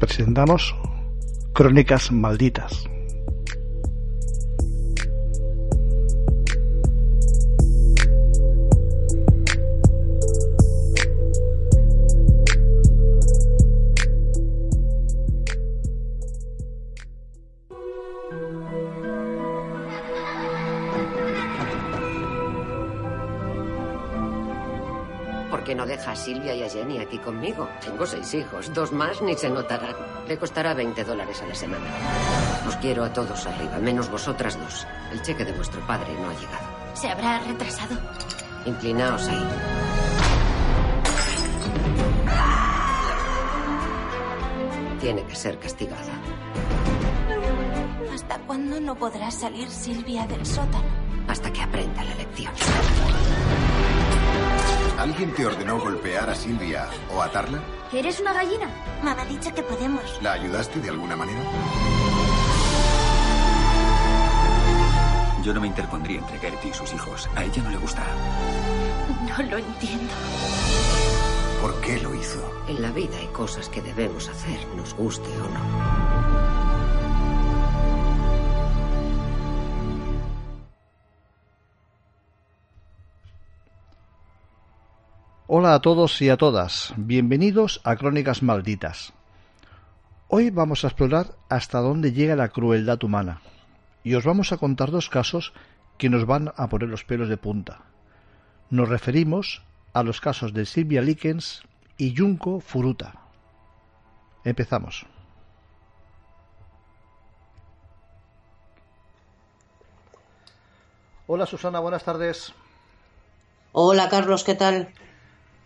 Presentamos Crónicas Malditas. Aquí conmigo? Tengo seis hijos, dos más ni se notarán. Le costará 20 dólares a la semana. Os quiero a todos arriba, menos vosotras dos. El cheque de vuestro padre no ha llegado. ¿Se habrá retrasado? Inclinaos ahí. Tiene que ser castigada. ¿Hasta cuándo no podrá salir Silvia del sótano? Hasta que aprenda la lección. ¿Alguien te ordenó golpear a Silvia o atarla? ¿Eres una gallina? Mamá ha dicho que podemos. ¿La ayudaste de alguna manera? Yo no me interpondría entre Gertie y sus hijos. A ella no le gusta. No lo entiendo. ¿Por qué lo hizo? En la vida hay cosas que debemos hacer, nos guste o no. Hola a todos y a todas, bienvenidos a Crónicas Malditas. Hoy vamos a explorar hasta dónde llega la crueldad humana y os vamos a contar dos casos que nos van a poner los pelos de punta. Nos referimos a los casos de Silvia Likens y Junko Furuta. Empezamos. Hola Susana, buenas tardes. Hola Carlos, ¿qué tal?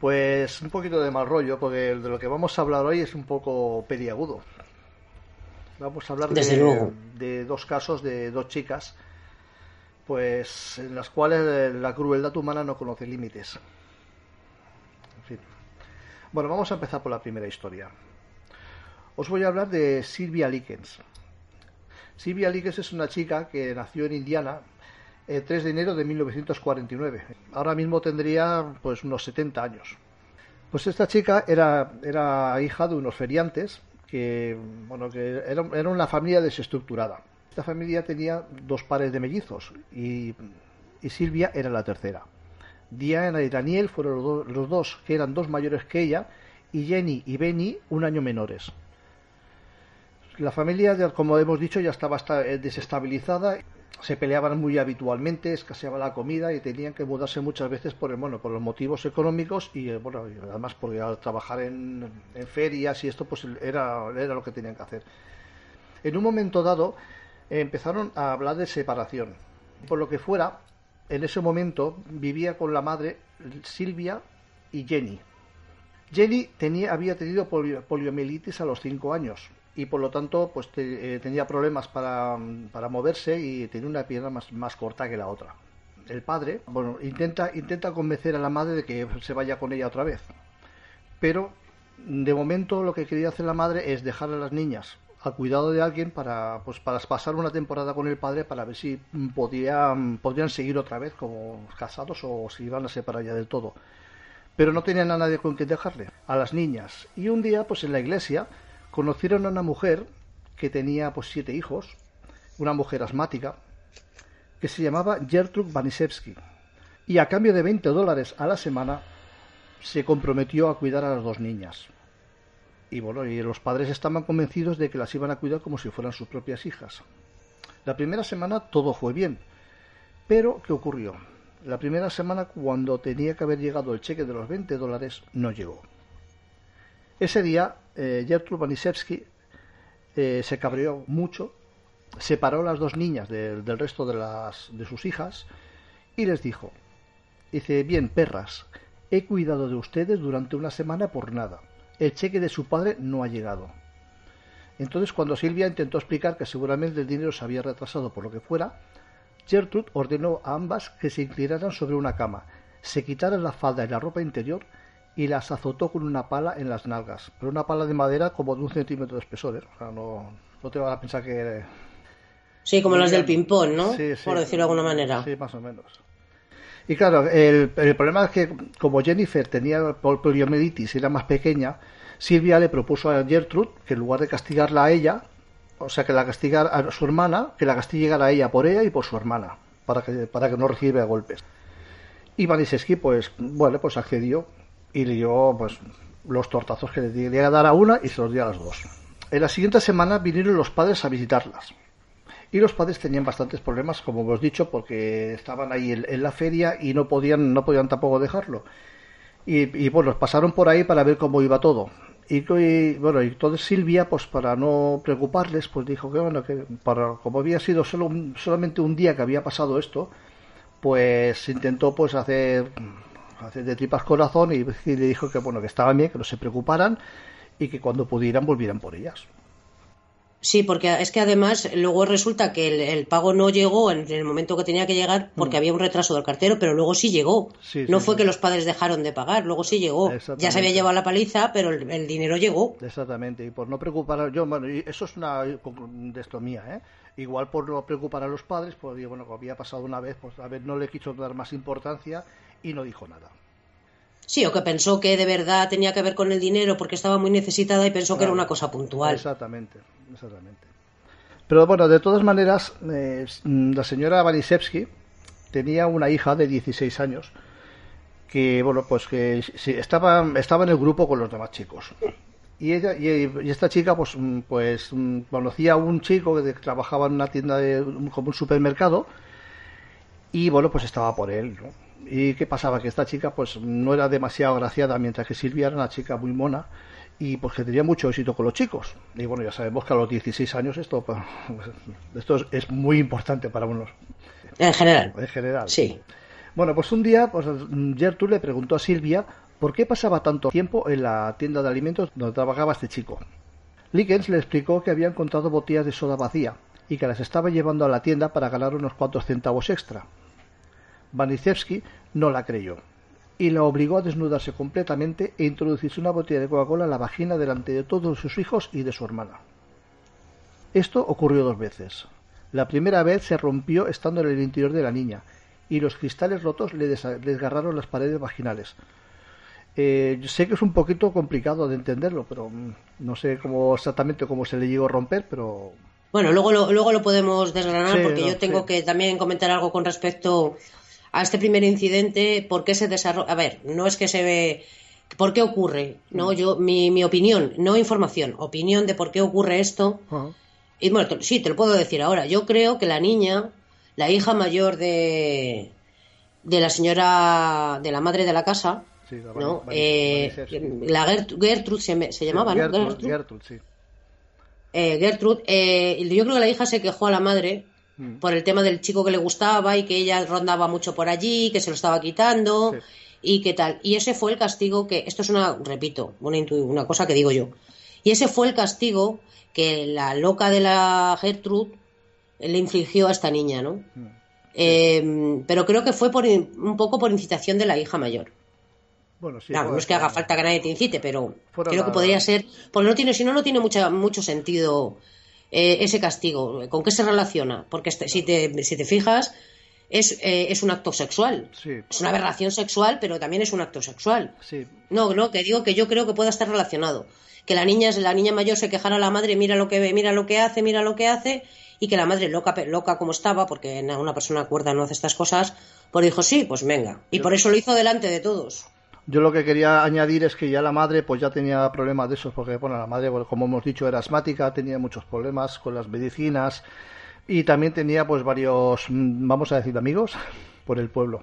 Pues un poquito de mal rollo, porque de lo que vamos a hablar hoy es un poco peliagudo. Vamos a hablar Desde de, luego. de dos casos de dos chicas, pues en las cuales la crueldad humana no conoce límites. En fin. Bueno, vamos a empezar por la primera historia. Os voy a hablar de Sylvia Likens. Sylvia Likens es una chica que nació en Indiana el 3 de enero de 1949. Ahora mismo tendría pues unos 70 años. Pues esta chica era, era hija de unos feriantes que, bueno, que era, era una familia desestructurada. Esta familia tenía dos pares de mellizos y, y Silvia era la tercera. Diana y Daniel fueron los, do- los dos que eran dos mayores que ella y Jenny y Benny un año menores. La familia, como hemos dicho, ya estaba esta- eh, desestabilizada se peleaban muy habitualmente, escaseaba la comida y tenían que mudarse muchas veces por, el- bueno, por los motivos económicos y, eh, bueno, además porque al trabajar en, ferias y esto pues era, era lo que tenían que hacer. En un momento dado empezaron a hablar de separación. Por lo que fuera, en ese momento vivía con la madre Silvia y Jenny. Jenny tenía, había tenido polio- poliomielitis a los 5 años y por lo tanto pues te- eh, tenía problemas para, para moverse y tenía una pierna más, más corta que la otra. El padre, bueno, intenta, intenta convencer a la madre de que se vaya con ella otra vez. Pero de momento lo que quería hacer la madre es dejar a las niñas al cuidado de alguien para pues para pasar una temporada con el padre para ver si podían, podrían seguir otra vez como casados o si iban a separar ya del todo pero no tenían a nadie con quien dejarle, a las niñas. Y un día, pues en la iglesia, conocieron a una mujer que tenía pues siete hijos, una mujer asmática, que se llamaba Gertrude Banisewski. Y a cambio de 20 dólares a la semana, se comprometió a cuidar a las dos niñas. Y bueno, y los padres estaban convencidos de que las iban a cuidar como si fueran sus propias hijas. La primera semana todo fue bien, pero ¿qué ocurrió? La primera semana, cuando tenía que haber llegado el cheque de los 20 dólares, no llegó. Ese día, eh, Gertrude eh, se cabreó mucho, separó a las dos niñas del resto de, las, de sus hijas y les dijo, dice, bien, perras, he cuidado de ustedes durante una semana por nada. El cheque de su padre no ha llegado. Entonces, cuando Silvia intentó explicar que seguramente el dinero se había retrasado por lo que fuera, Gertrude ordenó a ambas que se inclinaran sobre una cama, se quitaran la falda y la ropa interior y las azotó con una pala en las nalgas, pero una pala de madera como de un centímetro de espesor, ¿eh? o sea, no, no te vas a pensar que... Sí, como las del ping-pong, ¿no? Sí, sí, Por decirlo de alguna manera. Sí, más o menos. Y claro, el, el problema es que como Jennifer tenía poliomielitis y era más pequeña, Silvia le propuso a Gertrude que en lugar de castigarla a ella, o sea, que la castigara a su hermana, que la castigara a ella por ella y por su hermana, para que, para que no reciba golpes. Y Maniseski, pues, bueno, pues accedió y le dio, pues, los tortazos que le quería dar a una y se los dio a las dos. En la siguiente semana vinieron los padres a visitarlas. Y los padres tenían bastantes problemas, como hemos dicho, porque estaban ahí en, la feria y no podían, no podían tampoco dejarlo. Y, y bueno, pasaron por ahí para ver cómo iba todo. Y, bueno, y entonces Silvia, pues para no preocuparles, pues dijo que bueno, que para, como había sido solo solamente un día que había pasado esto, pues intentó pues hacer de tripas corazón y, y le dijo que bueno, que estaban bien, que no se preocuparan y que cuando pudieran volvieran por ellas. Sí, porque es que además luego resulta que el, el pago no llegó en el momento que tenía que llegar porque había un retraso del cartero, pero luego sí llegó. Mm. Sí, no sí, fue sí. que los padres dejaron de pagar, luego sí llegó. Ya se había llevado la paliza, pero el, el dinero llegó. Exactamente, y por no preocupar yo, bueno, eso es una de esto mía, ¿eh? Igual por no preocupar a los padres, pues bueno, como había pasado una vez, pues a ver, no le quiso dar más importancia y no dijo nada. Sí, o que pensó que de verdad tenía que ver con el dinero porque estaba muy necesitada y pensó que era una cosa puntual. Exactamente, exactamente. Pero bueno, de todas maneras, eh, la señora Banisevsky tenía una hija de 16 años que, bueno, pues que sí, estaba, estaba en el grupo con los demás chicos. Y ella y, y esta chica, pues, mm, pues mm, conocía a un chico que trabajaba en una tienda de, como un supermercado y, bueno, pues estaba por él, ¿no? ¿Y qué pasaba? Que esta chica, pues, no era demasiado graciada, mientras que Silvia era una chica muy mona y pues que tenía mucho éxito con los chicos. Y bueno, ya sabemos que a los 16 años esto, pues, esto es, muy importante para unos En general. en general. Sí. Bueno, pues un día pues, Gertrude le preguntó a Silvia por qué pasaba tanto tiempo en la tienda de alimentos donde trabajaba este chico. Likens le explicó que había encontrado botellas de soda vacía y que las estaba llevando a la tienda para ganar unos cuantos centavos extra. Banicevsky no la creyó y la obligó a desnudarse completamente e introducirse una botella de Coca-Cola en la vagina delante de todos sus hijos y de su hermana. Esto ocurrió dos veces. La primera vez se rompió estando en el interior de la niña y los cristales rotos le desgarraron las paredes vaginales. Eh, sé que es un poquito complicado de entenderlo, pero mm, no sé cómo exactamente cómo se le llegó a romper, pero Bueno, luego lo, luego lo podemos desgranar Sí, porque no, yo tengo sí. que también comentar algo con respecto a este primer incidente, por qué se desarrolla. A ver, no es que se ve. ¿Por qué ocurre? No, yo, mi, mi opinión, no información, opinión de por qué ocurre esto. Y bueno, sí, te lo puedo decir ahora. Yo creo que la niña, la hija mayor de, de la señora, de la madre de la casa, sí, la ¿no? Eh, la Gert- Gertrude se, llamaba, ¿no? Gertrude, Gertrude. Gertrude, sí. Eh, Gertrude, eh, yo creo que la hija se quejó a la madre Mm. por el tema del chico que le gustaba y que ella rondaba mucho por allí, que se lo estaba quitando Sí. y qué tal. Y ese fue el castigo que, esto es una, repito, una, una cosa que digo yo. Y ese fue el castigo que la loca de la Gertrude le infligió a esta niña, ¿no? Mm. Eh, pero creo que fue por, un poco por incitación de la hija mayor. Bueno, sí. Claro, no es que haga falta que nadie te incite, pero creo la- que podría ser, porque no tiene, si no, no tiene mucha, mucho sentido eh, ese castigo. ¿Con qué se relaciona? Porque este- si, te, si te fijas, es, eh, es un acto sexual. Sí, Es una aberración sexual, pero también es un acto sexual. sí. No, no, que digo que yo creo que pueda estar relacionado. Que la niña, la niña mayor se quejara a la madre, mira lo que ve, mira lo que hace, mira lo que hace, y que la madre, loca, loca como estaba, porque una persona cuerda no hace estas cosas, pues dijo, sí, pues venga. Y por eso lo hizo delante de todos. Yo lo que quería añadir es que ya la madre pues ya tenía problemas de esos, porque bueno, la madre, como hemos dicho, era asmática, tenía muchos problemas con las medicinas, Y también tenía pues varios, mm, vamos a decir, amigos por el pueblo.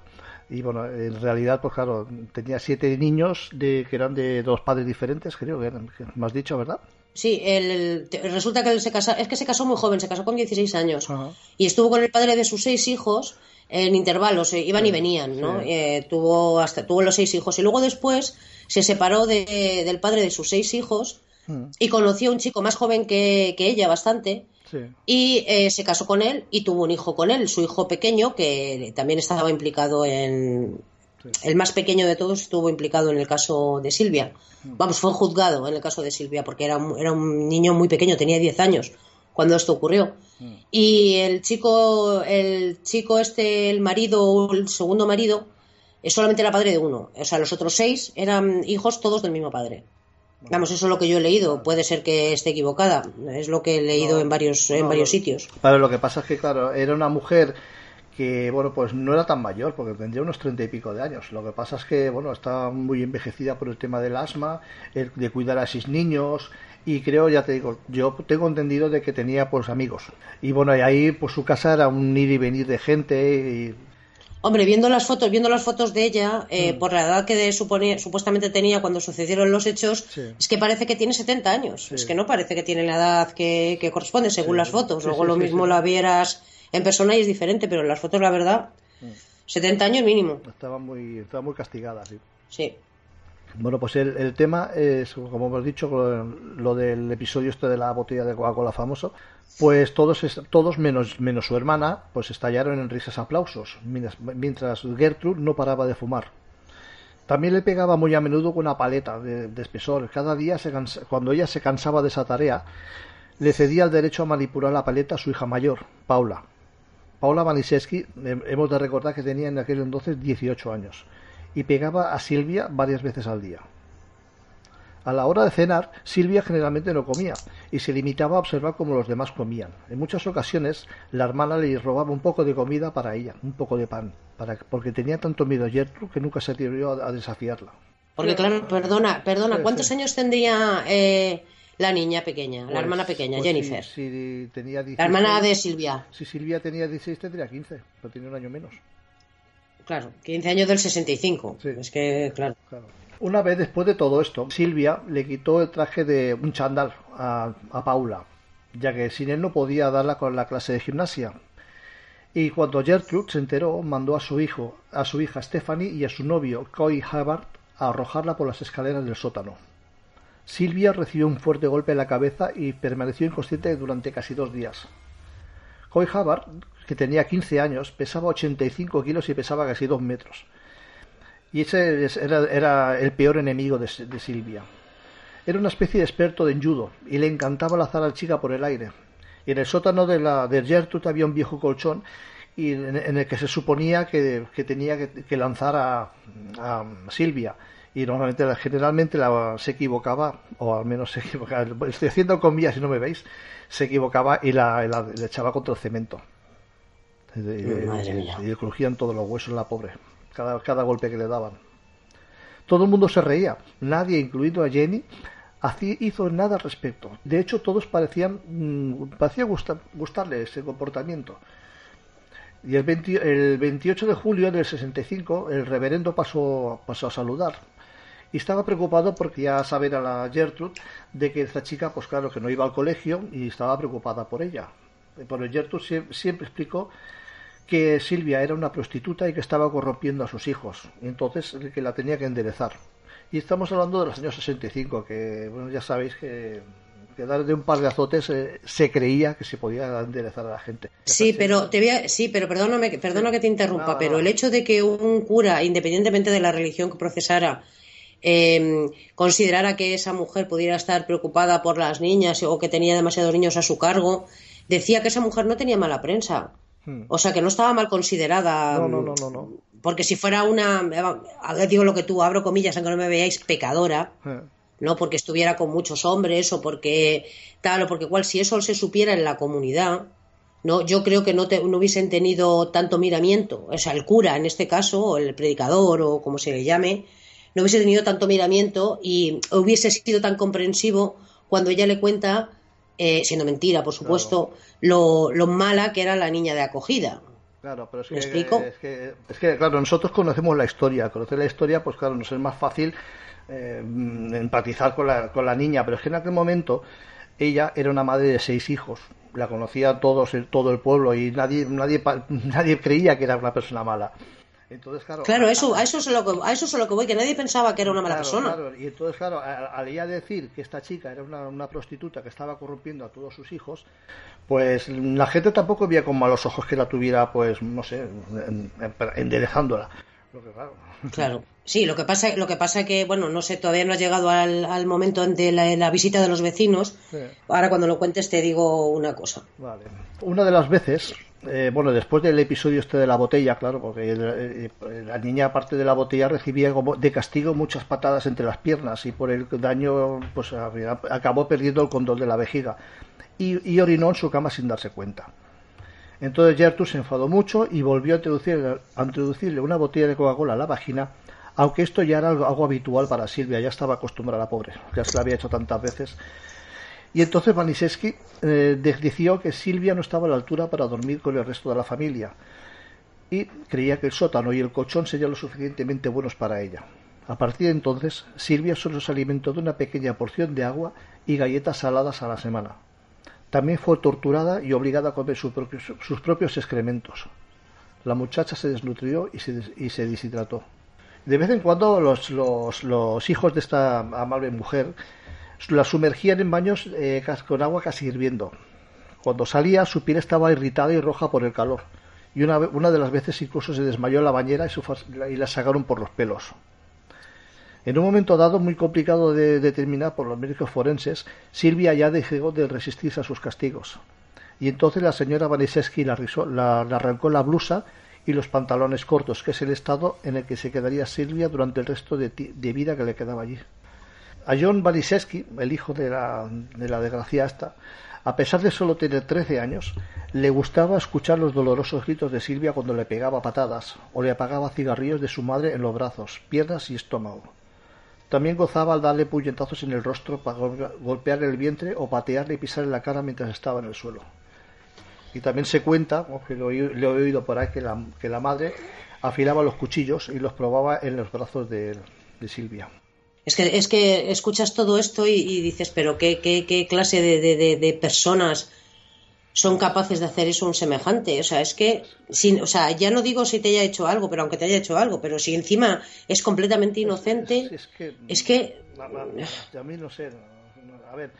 Y bueno, en realidad, pues claro, tenía siete niños de, que eran de dos padres diferentes, creo que, eran, que me has dicho, ¿verdad? Sí, el, te- resulta que él se casó, es que se casó muy joven, se casó con 16 años Ajá. y estuvo con el padre de sus seis hijos en intervalos, eh, iban y venían, ¿no? sí. Eh, tuvo hasta tuvo los seis hijos y luego después se separó de- del padre de sus seis hijos Mm, y conoció a un chico más joven que, que ella bastante Sí. y eh, se casó con él y tuvo un hijo con él, su hijo pequeño que también estaba implicado en el más pequeño de todos estuvo implicado en el caso de Silvia. Vamos, fue juzgado en el caso de Silvia porque era, un- era un niño muy pequeño, tenía 10 años cuando esto ocurrió. Y el chico, el chico este, el marido, el segundo marido, es solamente era padre de uno. O sea, los otros seis eran hijos todos del mismo padre. Vamos, eso es lo que yo he leído. Puede ser que esté equivocada. Es lo que he leído en varios, en varios no. sitios. Claro, lo que pasa es que, claro, era una mujer que, bueno, pues no era tan mayor, porque tendría unos treinta y pico de años. Lo que pasa es que, bueno, está muy envejecida por el tema del asma, el de cuidar a sus niños, y creo, ya te digo, yo tengo entendido de que tenía, pues, amigos. Y bueno, y ahí, pues, su casa era un ir y venir de gente, y Hombre, viendo las fotos, viendo las fotos de ella, eh, por la edad que de- supone- supuestamente tenía cuando sucedieron los hechos, Sí. es que parece que tiene 70 años. Es que no parece que tiene la edad que, que corresponde según las fotos. Luego lo mismo la vieras en persona y es diferente, pero en las fotos, la verdad, Mm. 70 años mínimo. estaba muy, estaba muy castigada, sí. Sí. Bueno, pues el, tema es, como hemos dicho, lo, del episodio este de la botella de Coca-Cola famoso, pues todos, todos menos, menos su hermana, pues estallaron en risas aplausos, mientras, mientras Gertrude no paraba de fumar. También le pegaba muy a menudo con una paleta de, espesor. Cada día, se cuando ella se cansaba de esa tarea, le cedía el derecho a manipular la paleta a su hija mayor, Paula. Paula Maniszewski, eh, hemos de recordar que tenía en aquel entonces 18 años y pegaba a Silvia varias veces al día. A la hora de cenar, Silvia generalmente no comía y se limitaba a observar cómo los demás comían. En muchas ocasiones, la hermana le robaba un poco de comida para ella, un poco de pan, para, porque tenía tanto miedo a Gertrude que nunca se atrevió a, a desafiarla. Porque claro, perdona, perdona, ¿cuántos sí. años tendría eh, la niña pequeña, la Pues- hermana pequeña, pues Jennifer? Si, si tenía 16, La hermana de Silvia, Si Silvia tenía 16, tendría 15, pero tenía un año menos. Claro, 15 años del 65. Sí. Es que, claro. Claro. Una vez después de todo esto, Silvia le quitó el traje de un chándal a, a Paula, ya que sin él no podía darla con la clase de gimnasia. Y cuando Gertrude se enteró, mandó a su hijo, a su hija Stephanie y a su novio Coy Hubbard a arrojarla por las escaleras del sótano. Silvia recibió un fuerte golpe en la cabeza y permaneció inconsciente durante casi dos días. Coy Hubbard, que tenía 15 años, pesaba 85 kilos y pesaba casi 2 metros. Y ese es- era, era el peor enemigo de, Silvia. Era una especie de experto de judo y le encantaba lanzar a la chica por el aire. Y en el sótano de, la, de Gertrude había un viejo colchón y en, el que se suponía que, que tenía que, lanzar a, Silvia. Y normalmente, generalmente la- se equivocaba, o al menos se equivocaba. Estoy haciendo comillas si no me veis. Se equivocaba y la, la- la echaba contra el cemento. Y- y- Madre mía. Y le crujían todos los huesos la pobre. Cada, cada golpe que le daban. Todo el mundo se reía. Nadie, incluido a Jenny, hizo nada al respecto. De hecho, todos parecían, mm, parecía gustar- gustarle ese comportamiento. Y el, 20 el 28 de julio del 65, el reverendo pasó, pasó a saludar. Y estaba preocupado porque ya saber a la Gertrude de que esta chica, pues claro, que no iba al colegio y estaba preocupada por ella. Pero Gertrude sie- siempre explicó que Silvia era una prostituta y que estaba corrompiendo a sus hijos. Y entonces que la tenía que enderezar. Y estamos hablando de los años 65, que bueno, ya sabéis que, que dar de un par de azotes eh, se creía que se podía enderezar a la gente. Sí, pero te voy a- sí, pero perdóname, perdona que te interrumpa, Nada, pero el hecho de que un cura, independientemente de la religión que procesara, eh, considerara que esa mujer pudiera estar preocupada por las niñas o que tenía demasiados niños a su cargo, decía que esa mujer no tenía mala prensa. Hmm. O sea, que no estaba mal considerada. No, no, no, no, no. Porque si fuera una, a ver, digo lo que tú, abro comillas, aunque no me veáis, pecadora, Eh, no porque estuviera con muchos hombres o porque tal o porque cual, si eso se supiera en la comunidad, no, yo creo que no, te- no hubiesen tenido tanto miramiento, o sea, el cura en este caso, o el predicador o como se le llame, no hubiese tenido tanto miramiento y hubiese sido tan comprensivo cuando ella le cuenta eh, siendo mentira, por supuesto, lo, lo mala que era la niña de acogida. Claro, pero es ¿Me que, explico? es que, es que, claro, nosotros conocemos la historia. Conocer la historia, pues claro, nos es más fácil eh, empatizar con la, con la niña. Pero es que en aquel momento ella era una madre de seis hijos. La conocía todos, todo el pueblo y nadie, nadie, nadie creía que era una persona mala. Entonces, claro. Claro, eso, a eso es a lo que, a eso es a lo que voy, que nadie pensaba que era una mala Claro, persona. claro, Y entonces, claro, a- al ella decir que esta chica era una, una prostituta que estaba corrompiendo a todos sus hijos, pues la gente tampoco veía con malos ojos que la tuviera, pues, no sé, en- en- enderezándola. Lo que, claro, Claro. Sí, lo que pasa, lo que pasa que, bueno, no sé, todavía no ha llegado al, al momento de la, la visita de los vecinos. Sí. Ahora cuando lo cuentes te digo una cosa. Vale. Una de las veces, eh, bueno, después del episodio este de la botella, claro, porque la niña, aparte de la botella, recibía como de castigo muchas patadas entre las piernas y por el daño, pues acabó perdiendo el control de la vejiga y, orinó en su cama sin darse cuenta. Entonces Gertrude se enfadó mucho y volvió a introducir- a introducirle una botella de Coca-Cola a la vagina, aunque esto ya era algo, habitual para Silvia, ya estaba acostumbrada, pobre, ya se lo había hecho tantas veces. Y entonces Vaniseski eh, decidió que Silvia no estaba a la altura para dormir con el resto de la familia y creía que el sótano y el colchón serían lo suficientemente buenos para ella. A partir de entonces, Silvia solo se alimentó de una pequeña porción de agua y galletas saladas a la semana. También fue torturada y obligada a comer sus propios excrementos. La muchacha se desnutrió y se, y deshidrató. De vez en cuando los- los hijos de esta amable mujer la sumergían en baños eh, con agua casi hirviendo. Cuando salía su piel estaba irritada y roja por el calor. Y una, de las veces incluso se desmayó en la bañera y, la sacaron por los pelos. En un momento dado, muy complicado de determinar por los médicos forenses, Silvia ya dejó de resistirse a sus castigos. Y entonces la señora Vaniseski la, arrancó la blusa y los pantalones cortos, que es el estado en el que se quedaría Silvia durante el resto de, de vida que le quedaba allí. A John Valiseski, el hijo de la, de la a pesar de solo tener 13 años, le gustaba escuchar los dolorosos gritos de Silvia cuando le pegaba patadas o le apagaba cigarrillos de su madre en los brazos, piernas y estómago. También gozaba al darle puñetazos en el rostro para gol- golpear el vientre o patearle y pisarle la cara mientras estaba en el suelo. Y también se cuenta, o que lo, he- oído por ahí, que la, madre afilaba los cuchillos y los probaba en los brazos de Silvia. Es que, es que escuchas todo esto y, y dices, pero ¿qué, qué, qué clase de, de- de- personas son capaces de hacer eso un semejante? O sea, es que, sin, o sea, ya no digo si te haya hecho algo, pero aunque te haya hecho algo, pero si encima es completamente inocente, Es, es que, es que a mí no sé. a ver,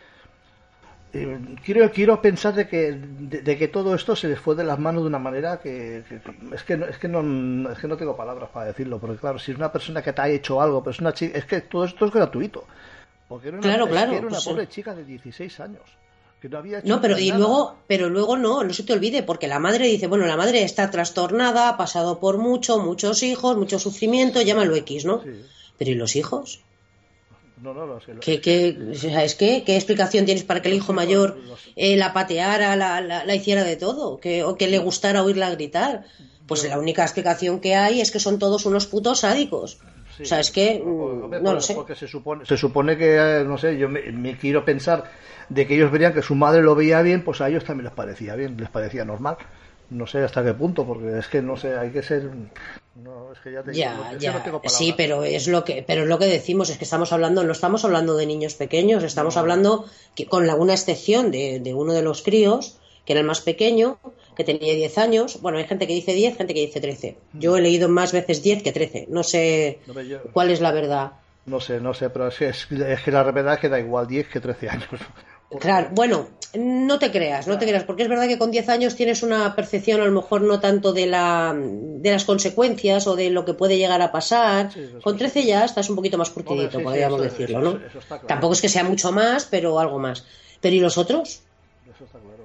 eh, quiero, quiero pensar de que, de, de que todo esto se les fue de las manos de una manera que, que- que- es que no, es que no es que no tengo palabras para decirlo, porque claro, si es una persona que te ha hecho algo, pero es una chica, es que todo esto es gratuito. Porque era una, Claro, claro, era una pues, pobre eh. chica de 16 años. Que no había hecho No, pero y luego, pero luego no, no se te olvide, porque la madre dice, bueno, la madre está trastornada, ha pasado por mucho, muchos hijos, mucho sufrimiento, llámalo X, ¿no? Sí. Pero ¿y los hijos? No, no, no, es que ¿Qué, qué, o sea, es que, ¿Qué explicación tienes para que el hijo mayor eh, la pateara, la, la, la hiciera de todo? Que, ¿O que le gustara oírla gritar? Pues la única explicación que hay es que son todos unos putos sádicos. Sí. O sea, es que no lo sé. Porque se supone, se supone que, eh, no sé, yo me, me quiero pensar de que ellos verían que su madre lo veía bien, pues a ellos también les parecía bien, les parecía normal. No sé hasta qué punto, porque es que no sé, hay que ser. No, es que ya, te digo, Ya, ya, no tengo sí, pero es lo que, pero es lo que decimos, es que estamos hablando, no estamos hablando de niños pequeños, estamos hablando que con alguna excepción de, de uno de los críos, que era el más pequeño, que tenía 10 años, bueno, hay gente que dice 10, gente que dice 13. Yo he leído más veces 10 que 13, no sé yo- cuál es la verdad. no sé, no sé, pero es que, es, es que la verdad es que da igual 10 que 13 años. Claro, bueno, no te creas, no te creas, porque es verdad que con 10 años tienes una percepción a lo mejor no tanto de la de las consecuencias o de lo que puede llegar a pasar. Sí, con 13 ya estás un poquito más curtidito, Hombre, sí, sí, podríamos eso- decirlo, ¿no? eso está claro. Tampoco es que sea mucho más, pero algo más. Pero ¿y los otros? Eso está claro.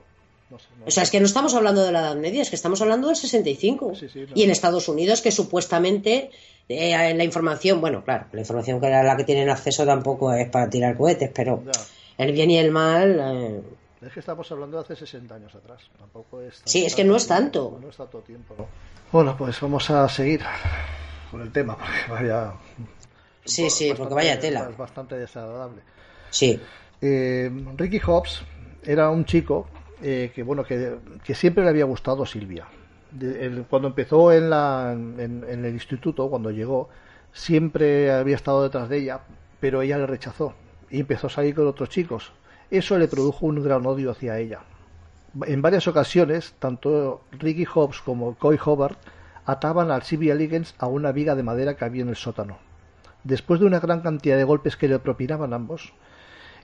No sé, no O sea, es que no estamos hablando de la Edad Media, es que estamos hablando del 65. Sí, sí, no. Y en Estados Unidos, que supuestamente eh, la información, bueno, claro, la información que a la que tienen acceso tampoco es para tirar cohetes, pero Ya. El bien y el mal... eh, Es que estamos hablando de hace 60 años atrás. Tampoco es Sí, es que no es tanto. No es tanto tiempo, ¿no? Bueno, pues vamos a seguir con el tema, porque vaya. Sí, sí, porque vaya tela. Es bastante desagradable. Sí. Eh, Ricky Hobbs era un chico eh, que bueno que, que siempre le había gustado Silvia. De- el- cuando empezó en, la, en, en el instituto, cuando llegó, siempre había estado detrás de ella, pero ella le rechazó y empezó a salir con otros chicos. Eso le produjo un gran odio hacia ella. En varias ocasiones, tanto Ricky Hobbs como Coy Hobart ataban al Sylvia Liggins a una viga de madera que había en el sótano. Después de una gran cantidad de golpes que le propinaban ambos,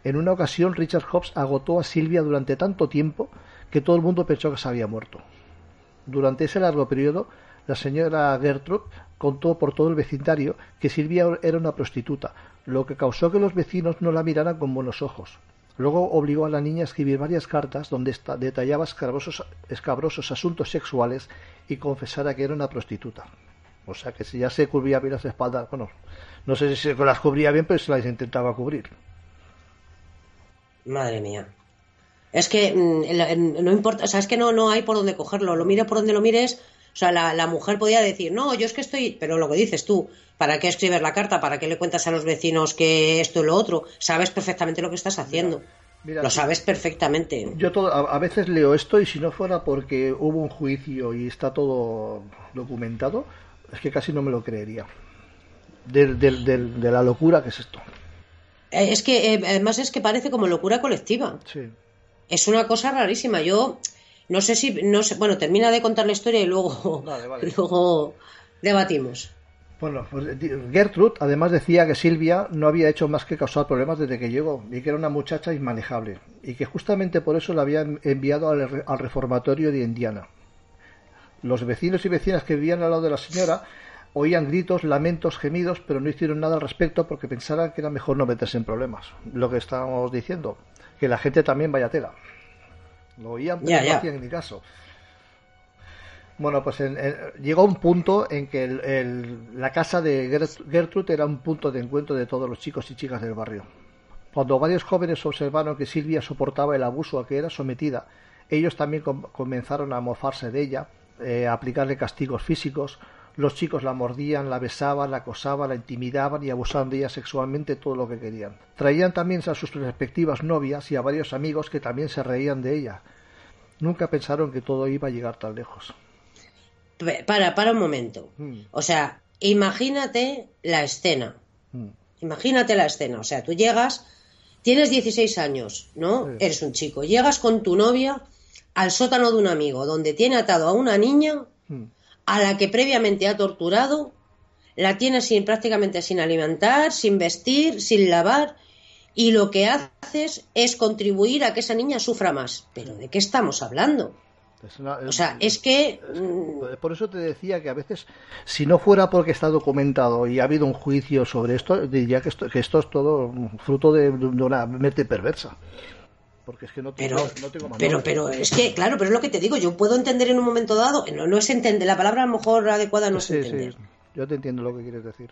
en una ocasión Richard Hobbs agotó a Silvia durante tanto tiempo que todo el mundo pensó que se había muerto. Durante ese largo periodo, la señora Gertrude contó por todo el vecindario que Silvia era una prostituta, lo que causó que los vecinos no la miraran con buenos ojos. Luego obligó a la niña a escribir varias cartas donde detallaba escabrosos, escabrosos asuntos sexuales y confesara que era una prostituta. O sea que si ya se cubría bien las espaldas, bueno, no sé si se las cubría bien, pero se las intentaba cubrir. Madre mía. Es que mm, no importa, o sea, es que no, no hay por dónde cogerlo. Lo mires por donde lo mires. O sea, la, la mujer podía decir, no, yo es que estoy. Pero lo que dices tú, ¿para qué escribes la carta? ¿Para qué le cuentas a los vecinos que esto y lo otro? Sabes perfectamente lo que estás haciendo. Mira, lo sabes perfectamente. Yo todo, a, a veces leo esto y si no fuera porque hubo un juicio y está todo documentado, es que casi no me lo creería. De la locura que es esto. Eh, Es que, eh, además, es que parece como locura colectiva. Sí. Es una cosa rarísima. Yo no sé si. No sé, bueno, termina de contar la historia y luego, Vale, vale. luego debatimos. Bueno, pues Gertrude además decía que Silvia no había hecho más que causar problemas desde que llegó y que era una muchacha inmanejable y que justamente por eso la habían enviado al, re- al reformatorio de Indiana. Los vecinos y vecinas que vivían al lado de la señora oían gritos, lamentos, gemidos, pero no hicieron nada al respecto porque pensaran que era mejor no meterse en problemas. Lo que estábamos diciendo, que la gente también vaya tela. Lo oían, pero no hacían ni caso. Bueno, pues en- en- llegó un punto en que el- el- la casa de Gert- Gertrude era un punto de encuentro de todos los chicos y chicas del barrio. Cuando varios jóvenes observaron que Silvia soportaba el abuso a que era sometida, ellos también com- comenzaron a mofarse de ella, eh, a aplicarle castigos físicos. Los chicos la mordían, la besaban, la acosaban, la intimidaban y abusaban de ella sexualmente todo lo que querían. Traían también a sus respectivas novias y a varios amigos que también se reían de ella. Nunca pensaron que todo iba a llegar tan lejos. Para, para un momento. Mm. O sea, imagínate la escena. Mm. Imagínate la escena. O sea, tú llegas, tienes 16 años, ¿no? Sí. Eres un chico. Llegas con tu novia al sótano de un amigo, donde tiene atado a una niña Mm. A la que previamente ha torturado, la tiene sin, prácticamente sin alimentar, sin vestir, sin lavar, y lo que haces es contribuir a que esa niña sufra más. ¿Pero de qué estamos hablando? Es una- O sea, es que... mm, Por eso te decía que a veces, si no fuera porque está documentado y ha habido un juicio sobre esto, diría que esto, que esto es todo fruto de, de una mente perversa. Porque es que no tengo, Pero, no tengo más pero, es que, claro, pero es lo que te digo, yo puedo entender en un momento dado, no, no es entender, la palabra a lo mejor adecuada no es Sí, entender, sí, yo te entiendo lo que quieres decir.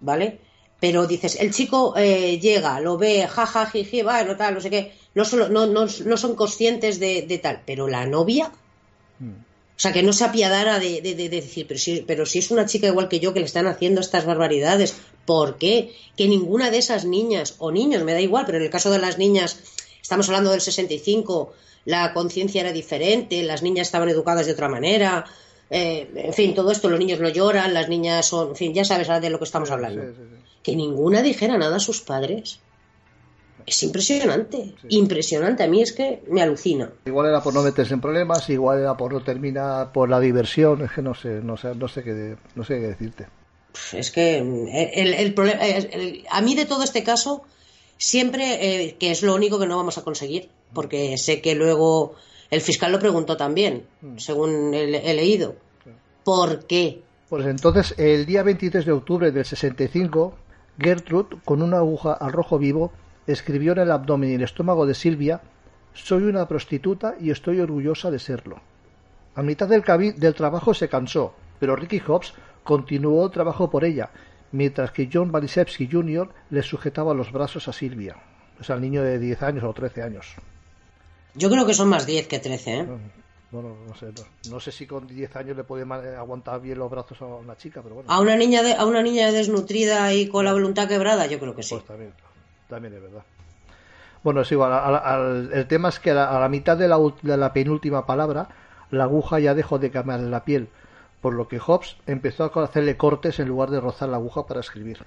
¿vale? Pero dices, el chico eh, llega, lo ve, jaja, jiji, va, no tal, no sé qué, no, solo, no, no, no son conscientes de, de tal, pero la novia, Mm. o sea, que no se apiadara de- de decir, pero si, pero si es una chica igual que yo que le están haciendo estas barbaridades, ¿por qué? Que ninguna de esas niñas, o niños, me da igual, pero en el caso de las niñas, estamos hablando del 65, la conciencia era diferente, las niñas estaban educadas de otra manera, eh, en fin, todo esto, los niños no lloran, las niñas son, en fin, ya sabes de lo que estamos hablando. Sí, sí, sí. Que ninguna dijera nada a sus padres. Es impresionante, impresionante. A mí es que me alucina. Igual era por no meterse en problemas, igual era por no terminar por la diversión, es que no sé, no sé, no sé qué, no sé qué decirte. Es que mm, el, el problema, el- a mí de todo este caso, siempre, eh, que es lo único que no vamos a conseguir, porque sé que luego el fiscal lo preguntó también, según he, he leído. ¿Por qué? Pues entonces, el día 23 de octubre del 65, Gertrude, con una aguja al rojo vivo, escribió en el abdomen y el estómago de Silvia: Soy una prostituta y estoy orgullosa de serlo. A mitad del, del trabajo se cansó, pero Ricky Hobbs continuó el trabajo por ella, mientras que John Balisevsky Jr. le sujetaba los brazos a Silvia, o sea, al niño de 10 años o 13 años. Yo creo que son más 10 que 13, ¿eh? Bueno, no sé, no, no sé si con 10 años le puede ma- aguantar bien los brazos a una chica, pero bueno. A una niña de, a una niña desnutrida y con la voluntad quebrada, yo creo que sí. Pues también, también es verdad. Bueno, es igual. al- al- el tema es que a la, a la mitad de la, de la penúltima palabra, la aguja ya dejó de quemarle la piel, por lo que Hobbes empezó a hacerle cortes en lugar de rozar la aguja para escribir.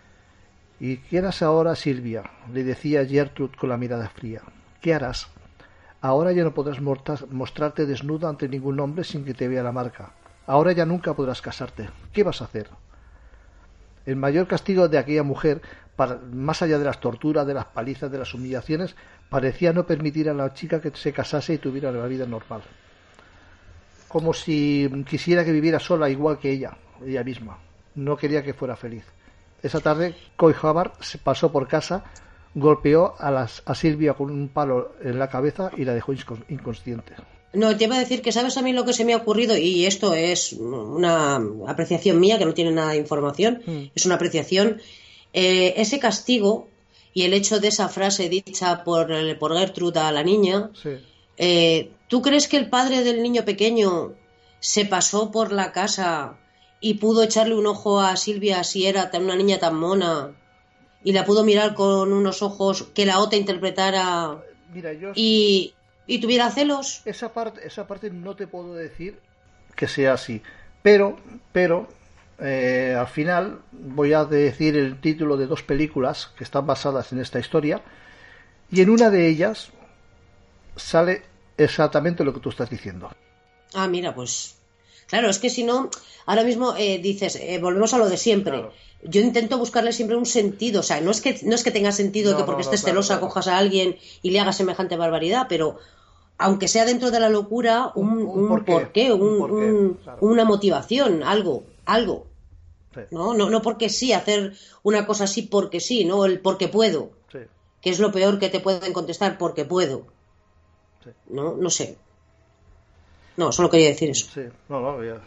¿Y qué harás ahora, Silvia? le decía Gertrude con la mirada fría. ¿Qué harás? Ahora ya no podrás mostrarte desnuda ante ningún hombre sin que te vea la marca. Ahora ya nunca podrás casarte. ¿Qué vas a hacer? El mayor castigo de aquella mujer, más allá de las torturas, de las palizas, de las humillaciones, parecía no permitir a la chica que se casase y tuviera la vida normal. Como si quisiera que viviera sola igual que ella, ella misma. No quería que fuera feliz. Esa tarde, Coy Hubbard se pasó por casa, golpeó a, las- a Silvia con un palo en la cabeza y la dejó incons- inconsciente. No, te iba a decir que sabes a mí lo que se me ha ocurrido y esto es una apreciación mía que no tiene nada de información, es una apreciación. Eh, ese castigo y el hecho de esa frase dicha por, por Gertrude a la niña, Sí. eh, ¿tú crees que el padre del niño pequeño se pasó por la casa y pudo echarle un ojo a Silvia si era tan- una niña tan mona y la pudo mirar con unos ojos que la otra interpretara Mira, yo y, y tuviera celos? esa parte, esa parte no te puedo decir que sea así. Pero, pero, eh, al final voy a decir el título de dos películas que están basadas en esta historia. Y en una de ellas sale exactamente lo que tú estás diciendo. Ah, mira, pues. Claro, es que si no, ahora mismo eh, dices, eh, volvemos a lo de siempre. Claro. Yo intento buscarle siempre un sentido, o sea, no es que, no es que tenga sentido No, que porque no, no, estés claro, celosa claro. cojas a alguien y le hagas semejante barbaridad, pero aunque sea dentro de la locura, un, Un- porqué, porqué, un- porqué, una motivación, algo, algo. Sí, ¿no? No, no porque sí, hacer una cosa así porque sí, ¿no? El porque puedo, sí. que es lo peor que te pueden contestar, porque puedo. Sí. No, no sé. No, solo quería decir eso. Sí, no, no, ya,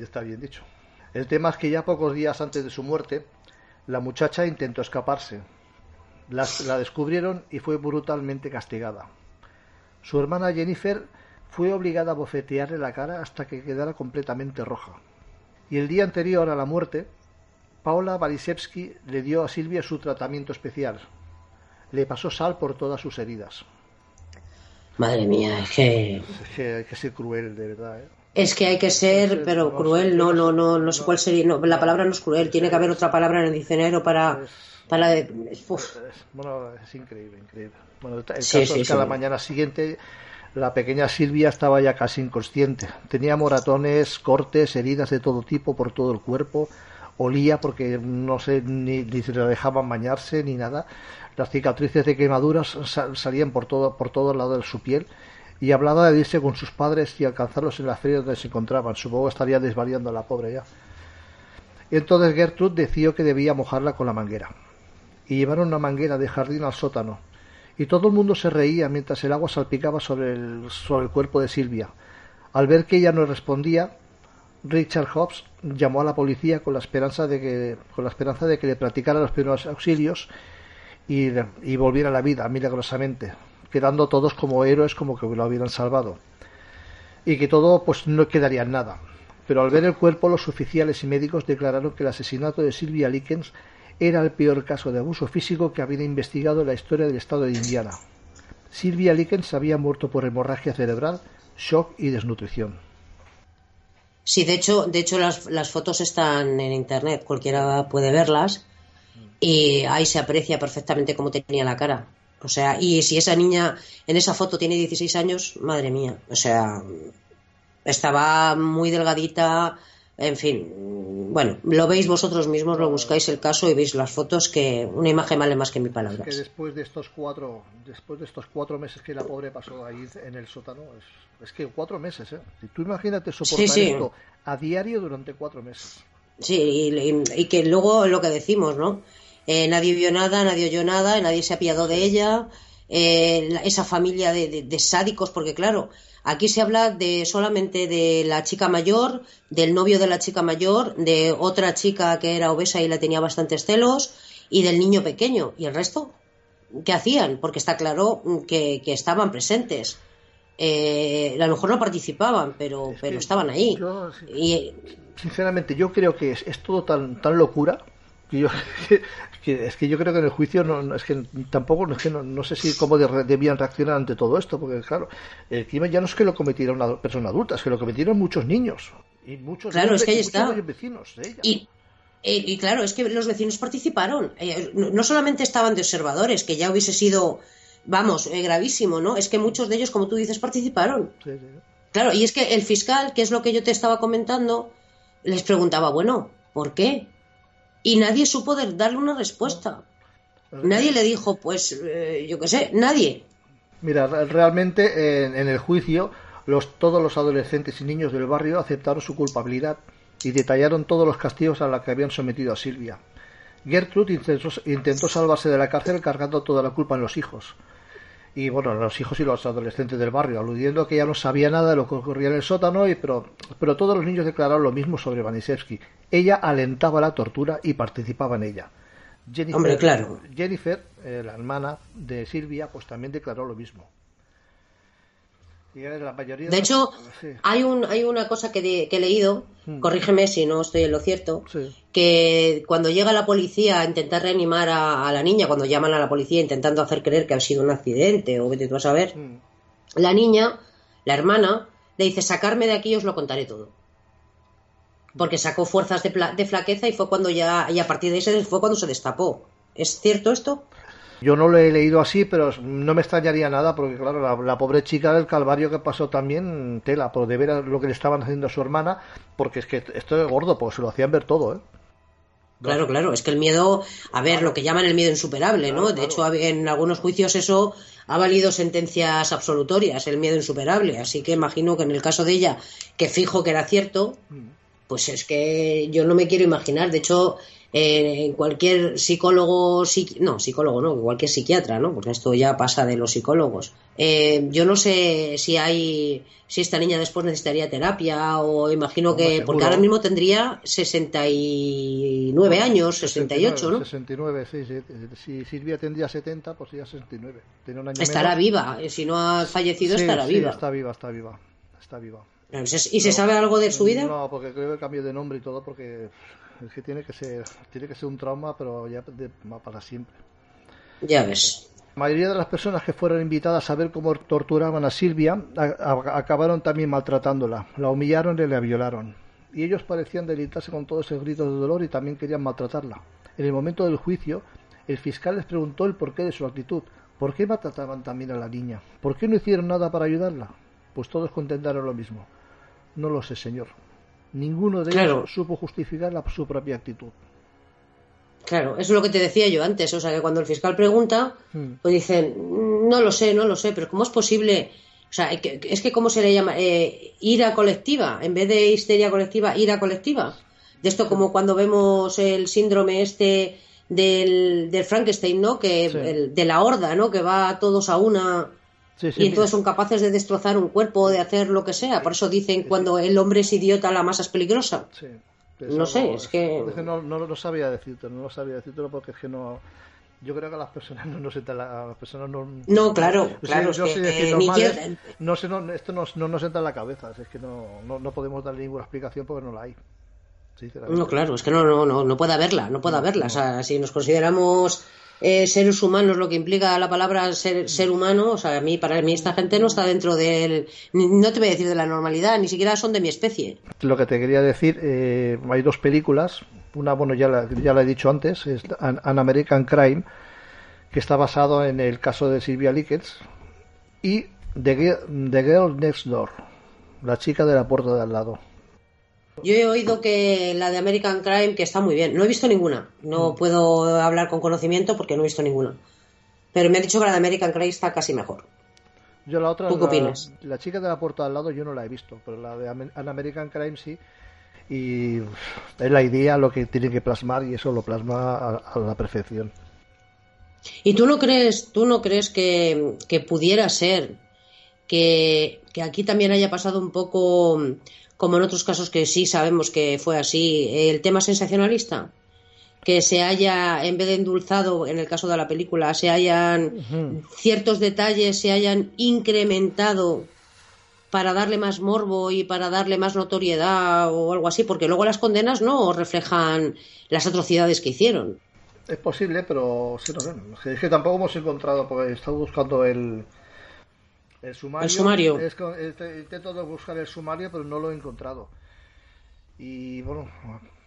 está bien dicho. El tema es que ya pocos días antes de su muerte, la muchacha intentó escaparse. La, la descubrieron y fue brutalmente castigada. Su hermana Jennifer fue obligada a bofetearle la cara hasta que quedara completamente roja. Y el día anterior a la muerte, Paula Barisevsky le dio a Silvia su tratamiento especial. Le pasó sal por todas sus heridas. Madre mía, es que Es que hay que ser cruel, de verdad. ¿eh? Es que hay que ser, pero cruel, no, no, no, no sé cuál sería, no, la palabra no es cruel, tiene que haber otra palabra en el diccionario para, Es- para, uf, Es- bueno, es increíble, increíble. Bueno, el, Sí, caso sí, es que a la mañana siguiente la pequeña Silvia estaba ya casi inconsciente. Tenía moratones, cortes, heridas de todo tipo por todo el cuerpo. Olía porque no sé ni, ni se le dejaban bañarse ni nada. Las cicatrices de quemaduras sa- salían por todo por todo lado de su piel y hablaba de irse con sus padres y alcanzarlos en la feria donde se encontraban. Supongo estaría desvariando la pobre ya. Entonces Gertrude decidió que debía mojarla con la manguera y llevaron una manguera de jardín al sótano. Y todo el mundo se reía mientras el agua salpicaba sobre el, sobre el cuerpo de Silvia. Al ver que ella no respondía, Richard Hobbs llamó a la policía con la esperanza de que, con la esperanza de que le practicara los primeros auxilios y, y volviera a la vida milagrosamente, quedando todos como héroes como que lo hubieran salvado. Y que todo pues no quedaría en nada. Pero al ver el cuerpo, los oficiales y médicos declararon que el asesinato de Sylvia Likens era el peor caso de abuso físico que había investigado en la historia del estado de Indiana. Sylvia Likens había muerto por hemorragia cerebral, shock y desnutrición. Sí, de hecho, de hecho las, las fotos están en internet, cualquiera puede verlas y ahí se aprecia perfectamente cómo tenía la cara. O sea, y si esa niña en esa foto tiene 16 años, madre mía, o sea, estaba muy delgadita, en fin, bueno, lo veis vosotros mismos, lo buscáis el caso y veis las fotos que una imagen vale más que mil que palabras. después de estos cuatro después de estos cuatro meses que la pobre pasó ahí en el sótano es, es que cuatro meses ¿eh? Si tú imagínate soportar Sí, sí. esto a diario durante cuatro meses Sí, y, y- que luego lo que decimos, ¿no? Eh, nadie vio nada, nadie oyó nada, nadie se apiadó de ella, eh, esa familia de, de- de sádicos, porque claro, aquí se habla de solamente de la chica mayor, del novio de la chica mayor, de otra chica que era obesa y le tenía bastantes celos, y del niño pequeño, y el resto, ¿qué hacían? Porque está claro que estaban presentes. Eh, a lo mejor no participaban, pero, pero que estaban ahí. yo, Y, sinceramente yo creo que es, es todo tan tan locura Yo, es que yo creo que en el juicio no, es que tampoco es que no, sé si cómo debían reaccionar ante todo esto porque claro el crimen ya no es que lo cometiera una persona adulta es que lo cometieron muchos niños y muchos claro es que ahí está vecinos de ella. Y, y, claro es que los vecinos participaron eh, no solamente estaban de observadores que ya hubiese sido vamos eh, gravísimo no es que muchos de ellos como tú dices participaron claro y es que el fiscal que es lo que yo te estaba comentando les preguntaba bueno ¿por qué? y nadie supo darle una respuesta. Nadie le dijo, pues, eh, yo qué sé, nadie. Mira, realmente en, el juicio los, todos los adolescentes y niños del barrio aceptaron su culpabilidad y detallaron todos los castigos a los que habían sometido a Silvia. Gertrude intentó, intentó salvarse de la cárcel cargando toda la culpa en los hijos y bueno, los hijos y los adolescentes del barrio, aludiendo que ella no sabía nada de lo que ocurría en el sótano, y, pero, pero todos los niños declararon lo mismo sobre Vanisevsky. Ella alentaba la tortura y participaba en ella. Jennifer, Hombre, claro. Jennifer eh, la hermana de Silvia, pues también declaró lo mismo. De hecho, hay, un, hay una cosa que, he leído, hmm. corrígeme si no estoy en lo cierto, que cuando llega la policía a intentar reanimar a, la niña, cuando llaman a la policía intentando hacer creer que ha sido un accidente o vete tú a saber, hmm. la niña, la hermana, le dice, sacarme de aquí os lo contaré todo. Porque sacó fuerzas de, de flaqueza y fue cuando ya, y a partir de ese fue cuando se destapó. ¿Es cierto esto? Yo no lo he leído así, pero no me extrañaría nada, porque claro, la, pobre chica del Calvario que pasó también, tela, por de ver lo que le estaban haciendo a su hermana, porque es que esto es gordo, pues se lo hacían ver todo, ¿eh? Claro, claro, es que el miedo, a ver, lo que llaman el miedo insuperable, ¿no? De hecho, en algunos juicios eso ha valido sentencias absolutorias, el miedo insuperable, así que imagino que en el caso de ella, que fijo que era cierto, mm. pues es que yo no me quiero imaginar, de hecho, en cualquier psicólogo, no, psicólogo no, cualquier psiquiatra, ¿no? Porque esto ya pasa de los psicólogos. Eh, yo no sé si hay, si esta niña después necesitaría terapia o imagino que, porque ahora mismo tendría 69 años, 68, ¿no? 69, sí, sí. Si Silvia tendría 70, pues ya 69. Tiene un año estará viva, eh, si no ha fallecido estará sí, viva. Está viva, está viva, está viva. ¿Y se sabe algo de su vida? No, porque creo que cambio de nombre y todo, porque es que tiene que ser, tiene que ser un trauma, pero ya para siempre. Ya ves. La mayoría de las personas que fueron invitadas a ver cómo torturaban a Silvia acabaron también maltratándola. La humillaron y la violaron. Y ellos parecían deleitarse con todos esos gritos de dolor y también querían maltratarla. En el momento del juicio, el fiscal les preguntó el porqué de su actitud. ¿Por qué maltrataban también a la niña? ¿Por qué no hicieron nada para ayudarla? Pues todos contentaron lo mismo. No lo sé, señor. Ninguno de ellos supo justificar la, su propia actitud. Claro, eso es lo que te decía yo antes. O sea, que cuando el fiscal pregunta, hmm. pues dicen, no lo sé, no lo sé, pero ¿cómo es posible? O sea, es que ¿cómo se le llama? Eh, ira colectiva, en vez de histeria colectiva, ira colectiva. De esto como cuando vemos el síndrome este del, del Frankenstein, ¿no? Que de la horda, ¿no? Que va todos a una y entonces son capaces de destrozar un cuerpo, de hacer lo que sea. Por eso dicen cuando el hombre es idiota, la masa es peligrosa. no sé, es que... no, lo sabía decirte, no lo sabía decirte porque es que no... Yo creo que a las personas no nos a las personas no... No, claro, claro. Yo que, eh, no sé, no, esto no, no, nos entra en la cabeza, es que no, no, podemos darle ninguna explicación porque no la hay. No, claro, es que no, no, no, no puede haberla, no puede haberla. O sea, si nos consideramos eh, seres humanos, lo que implica la palabra ser, ser, humano, o sea, a mí, para mí esta gente no está dentro del, no te voy a decir de la normalidad, ni siquiera son de mi especie. Lo que te quería decir, eh, hay dos películas, una, bueno, ya la, ya la he dicho antes, es An American Crime, que está basado en el caso de Silvia Lickets, y The The Girl Next Door, la chica de la puerta de al lado. Yo he oído que la de American Crime, que está muy bien. No he visto ninguna. No mm. puedo hablar con conocimiento porque no he visto ninguna. Pero me ha dicho que la de American Crime está casi mejor. Yo la otra, ¿Tú qué opinas? La chica de la puerta al lado yo no la he visto, pero la de American Crime sí. Y es la idea lo que tiene que plasmar y eso lo plasma a, la perfección. ¿Y tú no crees, tú no crees que, que pudiera ser que, que aquí también haya pasado un poco como en otros casos que sí sabemos que fue así, el tema sensacionalista, que se haya, en vez de endulzado, en el caso de la película, se hayan ciertos detalles, se hayan incrementado para darle más morbo y para darle más notoriedad o algo así, porque luego las condenas no reflejan las atrocidades que hicieron. Es posible, pero sí, no sé. Es que tampoco hemos encontrado, porque he estado buscando el, el sumario. El sumario. Es este, intento buscar el sumario, pero no lo he encontrado. Y bueno,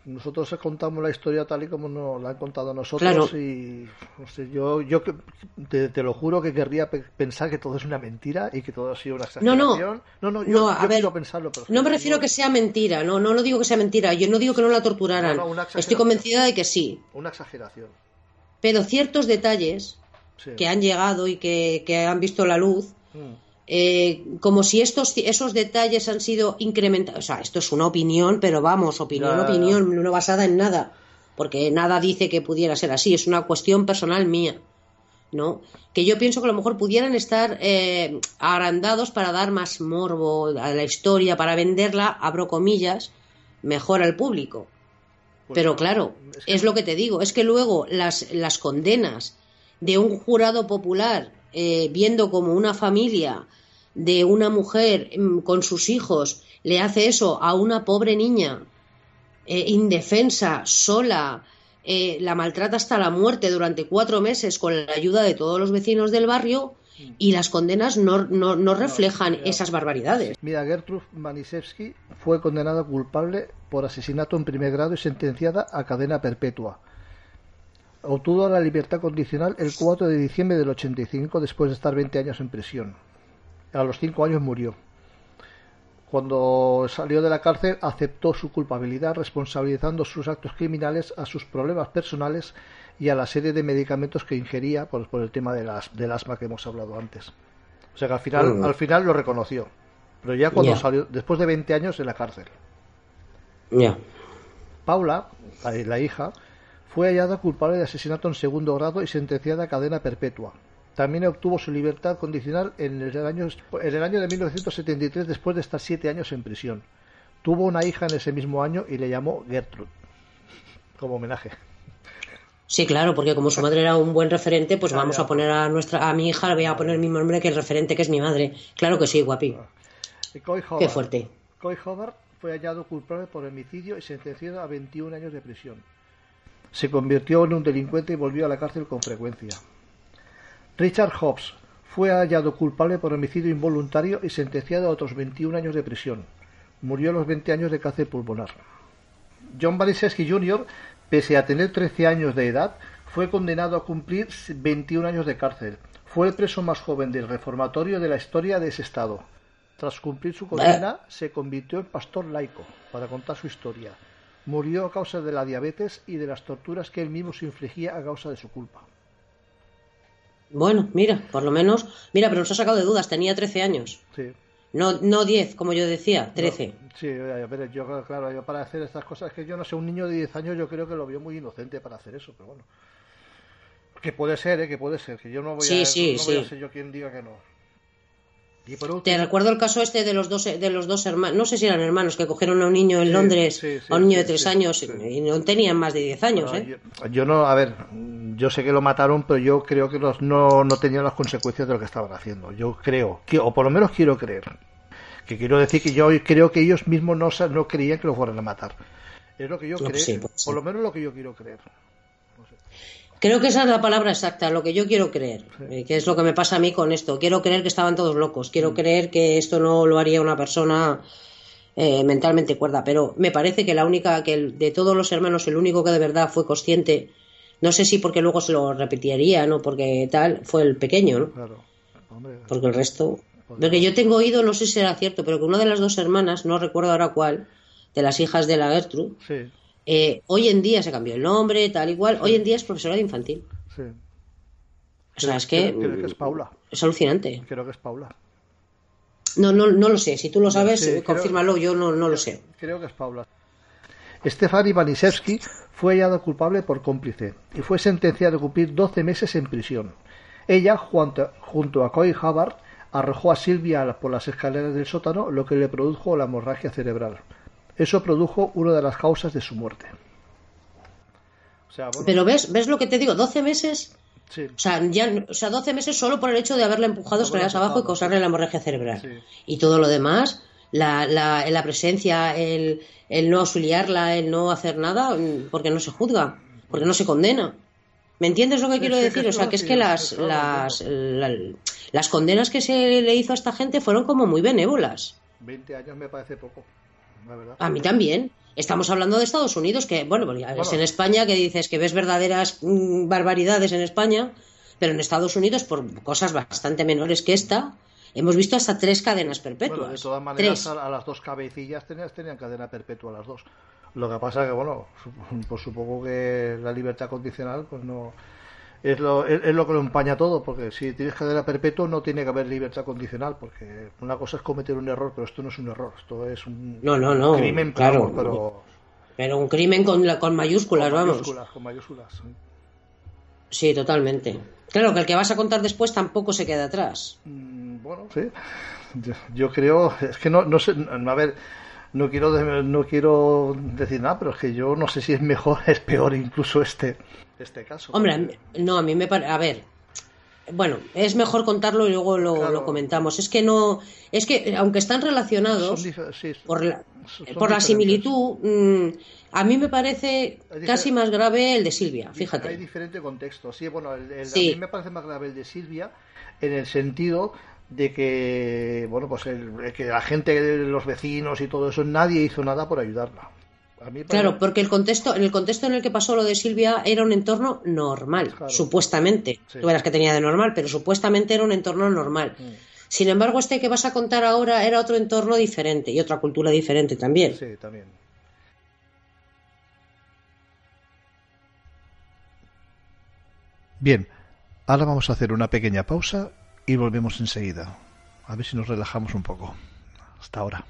nosotros contamos la historia tal y como nos la han contado nosotros Claro. y no sé, yo, yo te, te lo juro que querría pe- pensar que todo es una mentira y que todo ha sido una No, no. exageración. no, no, yo, No, a yo ver, quiero pensarlo, pero No me refiero a no- que sea mentira, no, no, no digo que sea mentira, yo no digo que no la torturaran. No, no, exageración. Estoy convencida de que sí, Una exageración. pero ciertos detalles Sí. que han llegado y que, que han visto la luz, Mm. Eh, como si estos esos detalles han sido incrementados. O sea, esto es una opinión, pero vamos, opinión, opinión, no basada en nada, porque nada dice que pudiera ser así, es una cuestión personal mía. ¿no? Que yo pienso que a lo mejor pudieran estar eh, agrandados para dar más morbo a la historia, para venderla, abro comillas, mejor al público. Pues Pero claro, es que es lo que te digo, es que luego las, las condenas de un jurado popular eh, viendo como una familia de una mujer mm, con sus hijos le hace eso a una pobre niña eh, indefensa, sola, eh, la maltrata hasta la muerte durante cuatro meses con la ayuda de todos los vecinos del barrio y las condenas no, no, no reflejan esas barbaridades. Mira, Gertrude Manisewski fue condenada culpable por asesinato en primer grado y sentenciada a cadena perpetua. Obtuvo la libertad condicional el 4 de diciembre del 85 después de estar 20 años en prisión. A los 5 años murió. Cuando salió de la cárcel aceptó su culpabilidad responsabilizando sus actos criminales a sus problemas personales y a la serie de medicamentos que ingería por, por el tema de las, del asma que hemos hablado antes. O sea que al final, Mm. al final lo reconoció. Pero ya cuando salió, después de 20 años en la cárcel. Ya. Paula, la, la hija, fue hallada culpable de asesinato en segundo grado y sentenciada a cadena perpetua. También obtuvo su libertad condicional en el año, en el año de 1973 después de estar siete años en prisión. Tuvo una hija en ese mismo año y le llamó Gertrude, como homenaje. Sí, claro, porque como su madre era un buen referente, pues vamos a poner a nuestra a mi hija le voy a poner el mismo nombre que el referente que es mi madre. Claro que sí, guapi. Coy Qué fuerte. Coy Hobart fue hallado culpable por homicidio y sentenciado a 21 años de prisión. Se convirtió en un delincuente y volvió a la cárcel con frecuencia. Richard Hobbs fue hallado culpable por homicidio involuntario y sentenciado a otros 21 años de prisión. Murió a los 20 años de cáncer pulmonar. John Baliszewski Jr., pese a tener 13 años de edad, fue condenado a cumplir 21 años de cárcel. Fue el preso más joven del reformatorio de la historia de ese estado. Tras cumplir su condena, se convirtió en pastor laico para contar su historia. Murió a causa de la diabetes y de las torturas que él mismo se infligía a causa de su culpa. Bueno, mira, por lo menos, mira, pero nos ha sacado de dudas, tenía 13 años. Sí. No, no 10, como yo decía, 13. Sí, a ver, yo, claro, yo para hacer estas cosas, que yo no sé, un niño de 10 años yo creo que lo vio muy inocente para hacer eso, pero bueno. Que puede ser, ¿eh? Que puede ser, que yo no voy, Sí, a, sí, no voy a ser yo quien diga que no. Te recuerdo el caso este de los dos de los dos hermanos, no sé si eran hermanos, que cogieron a un niño en Sí, Londres, sí, sí, a un niño de sí, 3 sí, años, y no tenían más de 10 años, ¿eh? yo, yo no, a ver, yo sé que lo mataron, pero yo creo que los, no, no tenían las consecuencias de lo que estaban haciendo. Yo creo, que, o por lo menos quiero creer. Que quiero decir que yo creo que ellos mismos no, no creían que lo fueran a matar. Es lo que yo No, creo, pues pues por lo menos lo que yo quiero creer. Creo que esa es la palabra exacta, lo que yo quiero creer, eh, que es lo que me pasa a mí con esto. Quiero creer que estaban todos locos, Mm. quiero creer que esto no lo haría una persona eh, mentalmente cuerda, pero me parece que la única, que el- de todos los hermanos, el único que de verdad fue consciente, no sé si porque luego se lo repetiría, ¿no? Porque tal, fue el pequeño, ¿no? Claro. Hombre, Porque el resto. Porque yo tengo oído, no sé si será cierto, pero que una de las dos hermanas, no recuerdo ahora cuál, de las hijas de la Gertrude, sí, eh, hoy en día se cambió el nombre, tal igual, hoy en día es profesora de infantil. sí. O sea, es que Creo, creo que es Paula. es alucinante. Creo que es Paula. No, no, no lo sé. Si tú lo sabes, Sí, creo- confírmalo. Yo no, no lo sé. Creo que es Paula. Stefani Banisewski fue hallada culpable por cómplice y fue sentenciada a cumplir 12 meses en prisión. Ella, junto, junto a Coy Hubbard, arrojó a Silvia por las escaleras del sótano, lo que le produjo la hemorragia cerebral. Eso produjo una de las causas de su muerte. O sea, bueno, Pero ves, ves lo que te digo, 12 meses Sí. O sea, ya, o sea, 12 meses solo por el hecho de haberla empujado escaleras abajo y causarle la hemorragia cerebral. Sí. Y todo lo demás, la, la, la presencia, el, el no auxiliarla, el no hacer nada, porque no se juzga, porque no se condena. ¿Me entiendes lo que Sí, quiero sí, que decir? O sea, que es que las, las, la- las condenas que se le hizo a esta gente fueron como muy benévolas. 20 años me parece poco, la verdad. A mí también. Estamos hablando de Estados Unidos, que, bueno, Bueno. en España que dices que ves verdaderas mm, barbaridades en España, pero en Estados Unidos, por cosas bastante menores que esta, hemos visto hasta tres cadenas perpetuas. Bueno, de todas maneras, tres. a, las dos cabecillas tenían, tenían cadena perpetua las dos. Lo que pasa que, bueno, pues supongo que la libertad condicional, pues no. Es lo, es, es lo que lo empaña todo, porque si tienes cadena perpetua no tiene que haber libertad condicional, porque una cosa es cometer un error, pero esto no es un error, esto es un No, no, no, crimen, claro. vamos, pero Pero un crimen con, la- con mayúsculas, con vamos. mayúsculas, con mayúsculas. sí. Sí, totalmente. Claro, que el que vas a contar después tampoco se queda atrás. Mm, Bueno, sí. Yo, yo creo, es que no, no sé, a ver, no quiero, no quiero decir nada, pero es que yo no sé si es mejor, es peor incluso este, este caso. Hombre, no, a mí me parece. A ver. Bueno, es mejor contarlo y luego lo, Claro. lo comentamos. Es que no. Es que, aunque están relacionados. Son dif- sí, por la, son por la similitud, mm, a mí me parece Hay casi más grave el de Silvia, Hay fíjate. diferente contexto. Sí, bueno, el, el- Sí. a mí me parece más grave el de Silvia en el sentido de que, bueno, pues el, que la gente, los vecinos y todo eso, nadie hizo nada por ayudarla. A mí Claro, porque el contexto, en el contexto en el que pasó lo de Silvia era un entorno normal, Claro. supuestamente. Sí. Tú verás que tenía de normal, pero supuestamente era un entorno normal. Mm. Sin embargo, este que vas a contar ahora era otro entorno diferente y otra cultura diferente también. Sí, también. Bien, ahora vamos a hacer una pequeña pausa y volvemos enseguida. A ver si nos relajamos un poco. Hasta ahora.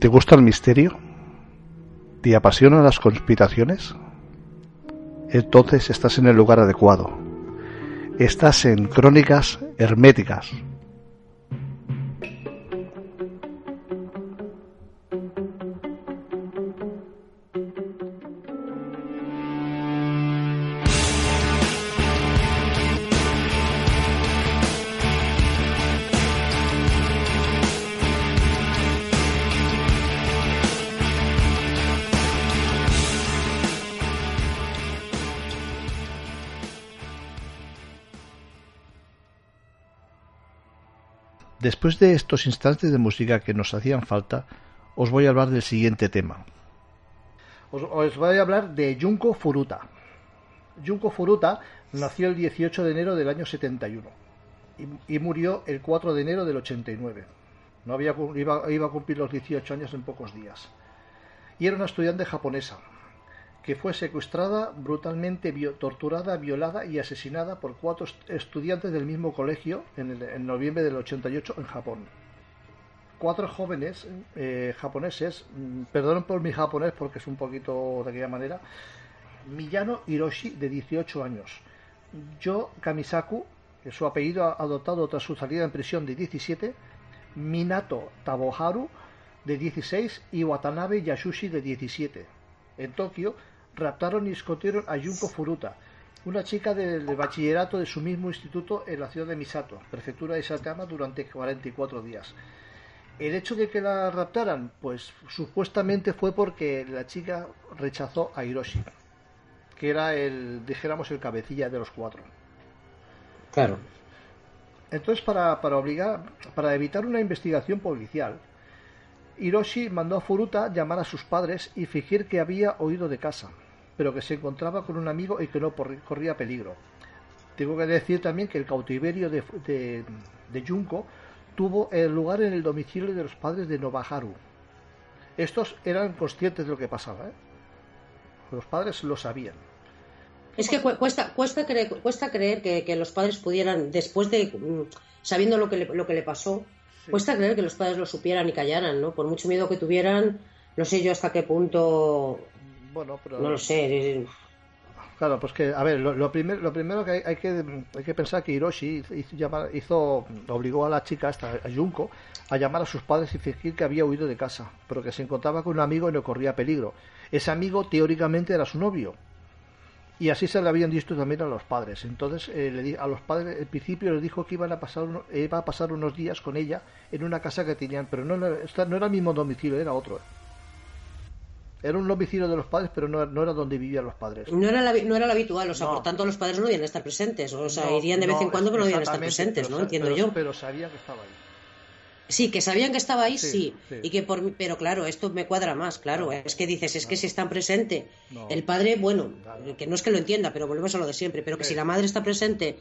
¿Te gusta el misterio? ¿Te apasionan las conspiraciones? Entonces estás en el lugar adecuado. Estás en Crónicas Herméticas. Después de estos instantes de música que nos hacían falta, os voy a hablar del siguiente tema. Os, voy a hablar de Junko Furuta. Junko Furuta nació el 18 de enero del año 71 y, y murió el 4 de enero del 89. No había, iba, iba a cumplir los 18 años en pocos días. Y era una estudiante japonesa que fue secuestrada, brutalmente torturada, violada y asesinada por cuatro est- estudiantes del mismo colegio en, el- en noviembre del 88 en Japón. Cuatro jóvenes eh, japoneses, mm, perdonen por mi japonés porque es un poquito de aquella manera, Miyano Hiroshi, de 18 años, Yo Kamisaku, su apellido adoptado tras su salida en prisión de 17, Minato Taboharu, de 16, y Watanabe Yasushi, de 17. En Tokio, raptaron y escondieron a Junko Furuta, una chica del de bachillerato de su mismo instituto en la ciudad de Misato, prefectura de Saitama, durante 44 días. El hecho de que la raptaran, pues supuestamente fue porque la chica rechazó a Hiroshi, que era el, dijéramos, el cabecilla de los cuatro. Claro. Entonces, para, para obligar, para evitar una investigación policial, Hiroshi mandó a Furuta llamar a sus padres y fingir que había oído de casa, pero que se encontraba con un amigo y que no corría peligro. Tengo que decir también que el cautiverio de, de, de Junko tuvo lugar en el domicilio de los padres de Nobaharu. Estos eran conscientes de lo que pasaba, ¿eh? Los padres lo sabían. Es que cu- cuesta, cuesta creer, cuesta creer que, que los padres pudieran, después de mm, sabiendo lo que le, lo que le pasó, cuesta creer que los padres lo supieran y callaran, ¿no? Por mucho miedo que tuvieran, no sé yo hasta qué punto, Bueno, pero... no lo sé. Claro, pues que, a ver, lo, lo, primer- lo primero que hay, hay que hay que pensar que Hiroshi hizo, llamar- hizo- obligó a la chica, esta, a Junko, a llamar a sus padres y fingir que había huido de casa, pero que se encontraba con un amigo y no corría peligro. Ese amigo teóricamente era su novio. Y así se le habían dicho también a los padres. Entonces, eh, le di- a los padres, al principio les dijo que iban a pasar, iba a pasar unos días con ella en una casa que tenían, pero no, no era el mismo domicilio, era otro. Era un domicilio de los padres, pero no, no era donde vivían los padres. No era, la, no era lo habitual, o sea, No. por tanto los padres no debían estar presentes, o sea, irían de vez en cuando, pero no debían estar presentes, pero ¿no? Entiendo pero- yo. Pero sabía que estaba ahí. Sí, que sabían que estaba ahí, Sí, sí. sí. Y que por, pero claro, esto me cuadra más, claro. Es que dices, es que si están presente, No. el padre, bueno, que no es que lo entienda, pero volvemos a lo de siempre, pero que Sí. si la madre está presente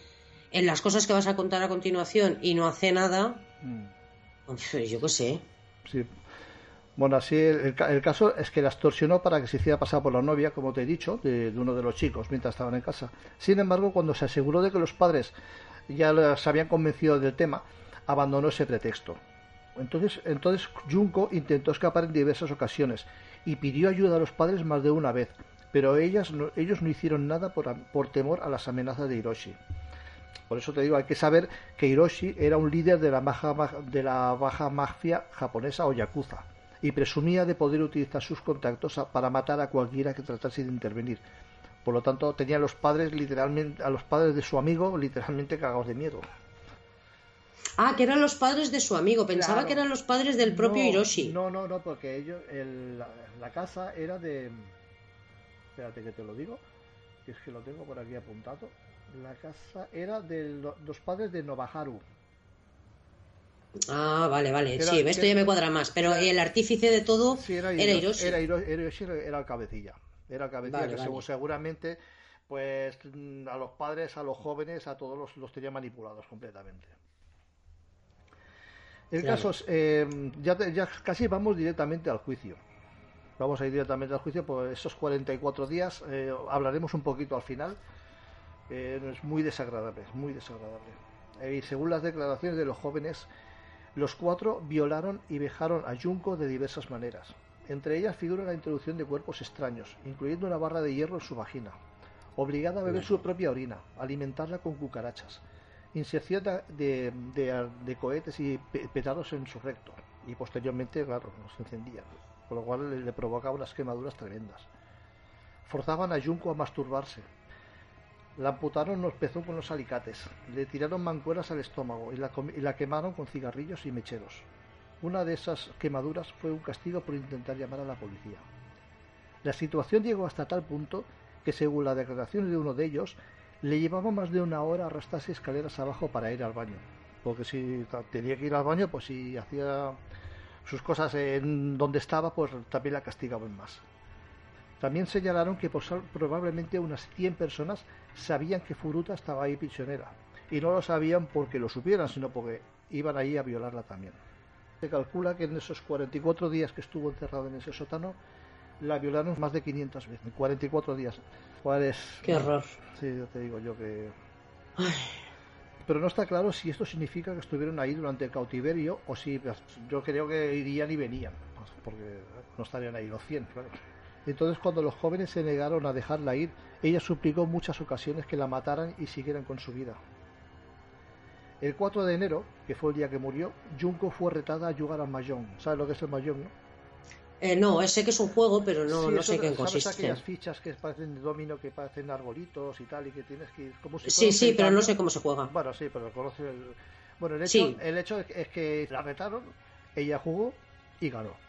en las cosas que vas a contar a continuación y no hace nada, Mm, yo qué sé. Sí. Bueno, así el, el ca- el caso es que la extorsionó para que se hiciera pasar por la novia, como te he dicho, de, uno de los chicos mientras estaban en casa. Sin embargo, cuando se aseguró de que los padres ya les habían convencido del tema, abandonó ese pretexto. Entonces, entonces Junko intentó escapar en diversas ocasiones y pidió ayuda a los padres más de una vez, pero ellas no- ellos no hicieron nada por, por temor a las amenazas de Hiroshi. Por eso te digo, hay que saber que Hiroshi era un líder de la baja, de la baja mafia japonesa o yakuza y presumía de poder utilizar sus contactos a- para matar a cualquiera que tratase de intervenir. Por lo tanto, tenía a los padres literalmente a los padres de su amigo literalmente cagados de miedo. Ah, que eran los padres de su amigo, pensaba Claro. que eran los padres del propio No, Hiroshi. No, no, no, porque ellos el- la, la casa era de Espérate que te lo digo, que es que lo tengo por aquí apuntado. La casa era de lo- los padres de Nobaharu. Ah, vale, vale, Era- sí, esto ya me cuadra más, pero era- el artífice de todo Sí, era Hiroshi. Era, era Hiroshi, era el cabecilla. Era el cabecilla Vale, que vale. seguramente pues mm, a los padres, a los jóvenes, a todos los, los tenía manipulados completamente. El Claro. caso es, eh, ya, ya casi vamos directamente al juicio. Vamos a ir directamente al juicio por esos 44 días. eh, hablaremos un poquito al final. Eh, es muy desagradable, es muy desagradable. Eh, y según las declaraciones de los jóvenes, Los cuatro violaron y vejaron a Junko de diversas maneras. Entre ellas figura la introducción de cuerpos extraños, incluyendo una barra de hierro en su vagina, obligada a beber su propia orina, alimentarla con cucarachas, inserción de, cohetes y pe- petardos en su recto, y posteriormente, claro, se encendían, con lo cual le, le provocaba unas quemaduras tremendas. Forzaban a Junko a masturbarse, la amputaron los pezón con los alicates, le tiraron mancueras al estómago y la, la quemaron con cigarrillos y mecheros. Una de esas quemaduras fue un castigo por intentar llamar a la policía. La situación llegó hasta tal punto que, según las declaraciones de uno de ellos, le llevaba más de una hora arrastrarse escaleras abajo para ir al baño. Porque si tenía que ir al baño, pues si hacía sus cosas en donde estaba, pues también la castigaban más. También señalaron que probablemente unas 100 personas sabían que Furuta estaba ahí prisionera. Y no lo sabían porque lo supieran, sino porque iban ahí a violarla también. Se calcula que en esos 44 días que estuvo encerrado en ese sótano, la violaron más de 500 veces. En 44 días. ¿Cuál es? Qué horror. Sí, yo te digo yo que... Pero no está claro si esto significa que estuvieron ahí durante el cautiverio o si pues, yo creo que irían y venían, pues, porque no estarían ahí los 100, claro. Entonces cuando los jóvenes se negaron a dejarla ir, ella suplicó en muchas ocasiones que la mataran y siguieran con su vida. El 4 de enero, que fue el día que murió, Junko fue retada a jugar al mahjong. ¿Sabes lo que es el mahjong, no? Eh, no, sé que es un juego, pero no, Sí, no eso sé qué ¿Sabes consiste. aquellas fichas que parecen de domino, que parecen arbolitos y tal, y que tienes que ir como si Sí, sí, pero no sé cómo se juega. Bueno, sí, pero conoce el... Bueno, el hecho, Sí. el hecho es que la retaron, ella jugó y ganó.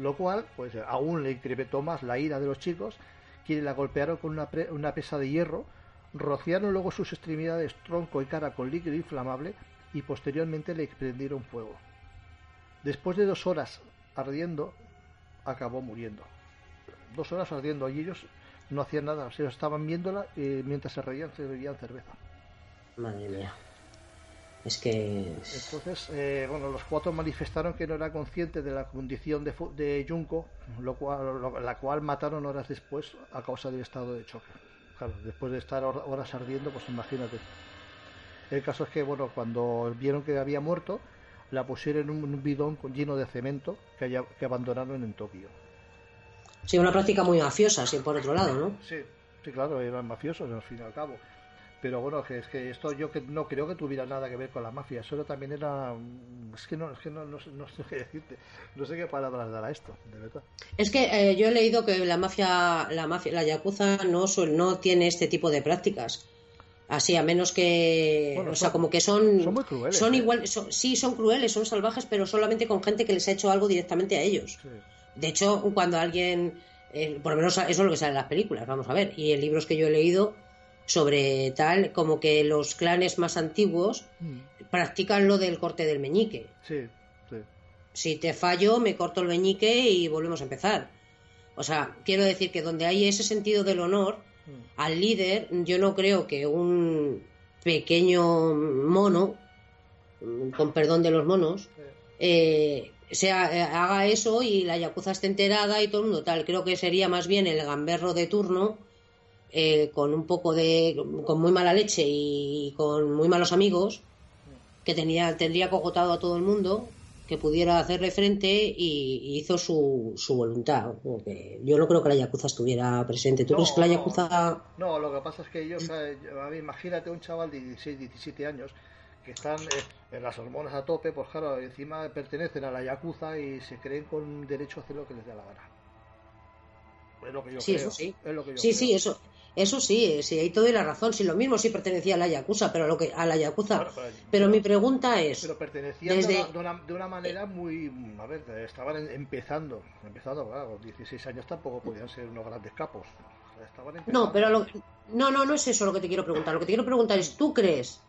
Lo cual, pues aún le incrementó más la ira de los chicos, quienes la golpearon con una, pre- una pesa de hierro, rociaron luego sus extremidades, tronco y cara con líquido inflamable y posteriormente le prendieron fuego. Después de dos horas ardiendo, acabó muriendo. Dos horas ardiendo y ellos no hacían nada, o sea, estaban viéndola y mientras se reían se bebían cerveza. Madre mía. Es que. Entonces, eh, bueno, los cuatro manifestaron que no era consciente de la condición de, de Junko, lo cual, lo- la cual mataron horas después a causa del estado de choque. Claro, después de estar hor- horas ardiendo, pues imagínate. El caso es que, bueno, cuando vieron que había muerto, la pusieron en un bidón lleno de cemento que, haya- que abandonaron en Tokio. Sí, una práctica muy mafiosa, sí, por otro lado, ¿no? Sí, sí, claro, eran mafiosos al fin y al cabo. Pero bueno, que es que esto yo que no creo que tuviera nada que ver con la mafia, solo también era... mm, Es que no, es que no, no, sé- no sé qué decirte, no sé qué palabras dar a esto, de verdad. Es que eh, yo he leído que la mafia, la mafia, la yakuza no no tiene este tipo de prácticas. Así, a menos que, Bueno, o sea, son- como que son, son muy crueles, son ¿eh? igual, son- sí, son crueles, son salvajes, pero solamente con gente que les ha hecho algo directamente a ellos. Sí. De hecho, cuando alguien, eh, por lo menos eso es lo que sale en las películas, vamos a ver, y en libros que yo he leído sobre tal, como que los clanes más antiguos Mm, practican lo del corte del meñique. Sí, sí. Si te fallo, me corto el meñique y volvemos a empezar. O sea, quiero decir que donde hay ese sentido del honor, Mm. al líder, yo no creo que un pequeño mono, mm, con perdón de los monos, eh, sea, eh, haga eso y la yakuza esté enterada y todo el mundo tal. Creo que sería más bien el gamberro de turno, eh, con un poco de. con muy mala leche y con muy malos amigos, que tenía, tendría cogotado a todo el mundo, que pudiera hacerle frente y, y hizo su, su voluntad. Porque yo no creo que la yakuza estuviera presente. ¿Tú No, crees que la yakuza.? No, lo que pasa es que ellos, eh, a imagínate un chaval de 16, 17 años que están eh, en las hormonas a tope, pues claro, encima pertenecen a la Yakuza y se creen con derecho a hacer lo que les dé la gana. Es lo que yo Sí, creo. eso sí. Es lo que yo Sí, creo. sí, eso. Eso sí, sí, ahí te doy la razón. Sí, lo mismo sí pertenecía a la Yakuza, pero lo que a la Yakuza. Pero- pero mi pregunta es, Pero pertenecían Desde- de, una, de, una, de una manera muy. A ver, estaban empezando. Empezando, claro, con 16 años tampoco podían ser unos grandes capos. Estaban empezando. no, pero lo, no, no, no es eso lo que te quiero preguntar. Lo que te quiero preguntar es, ¿tú crees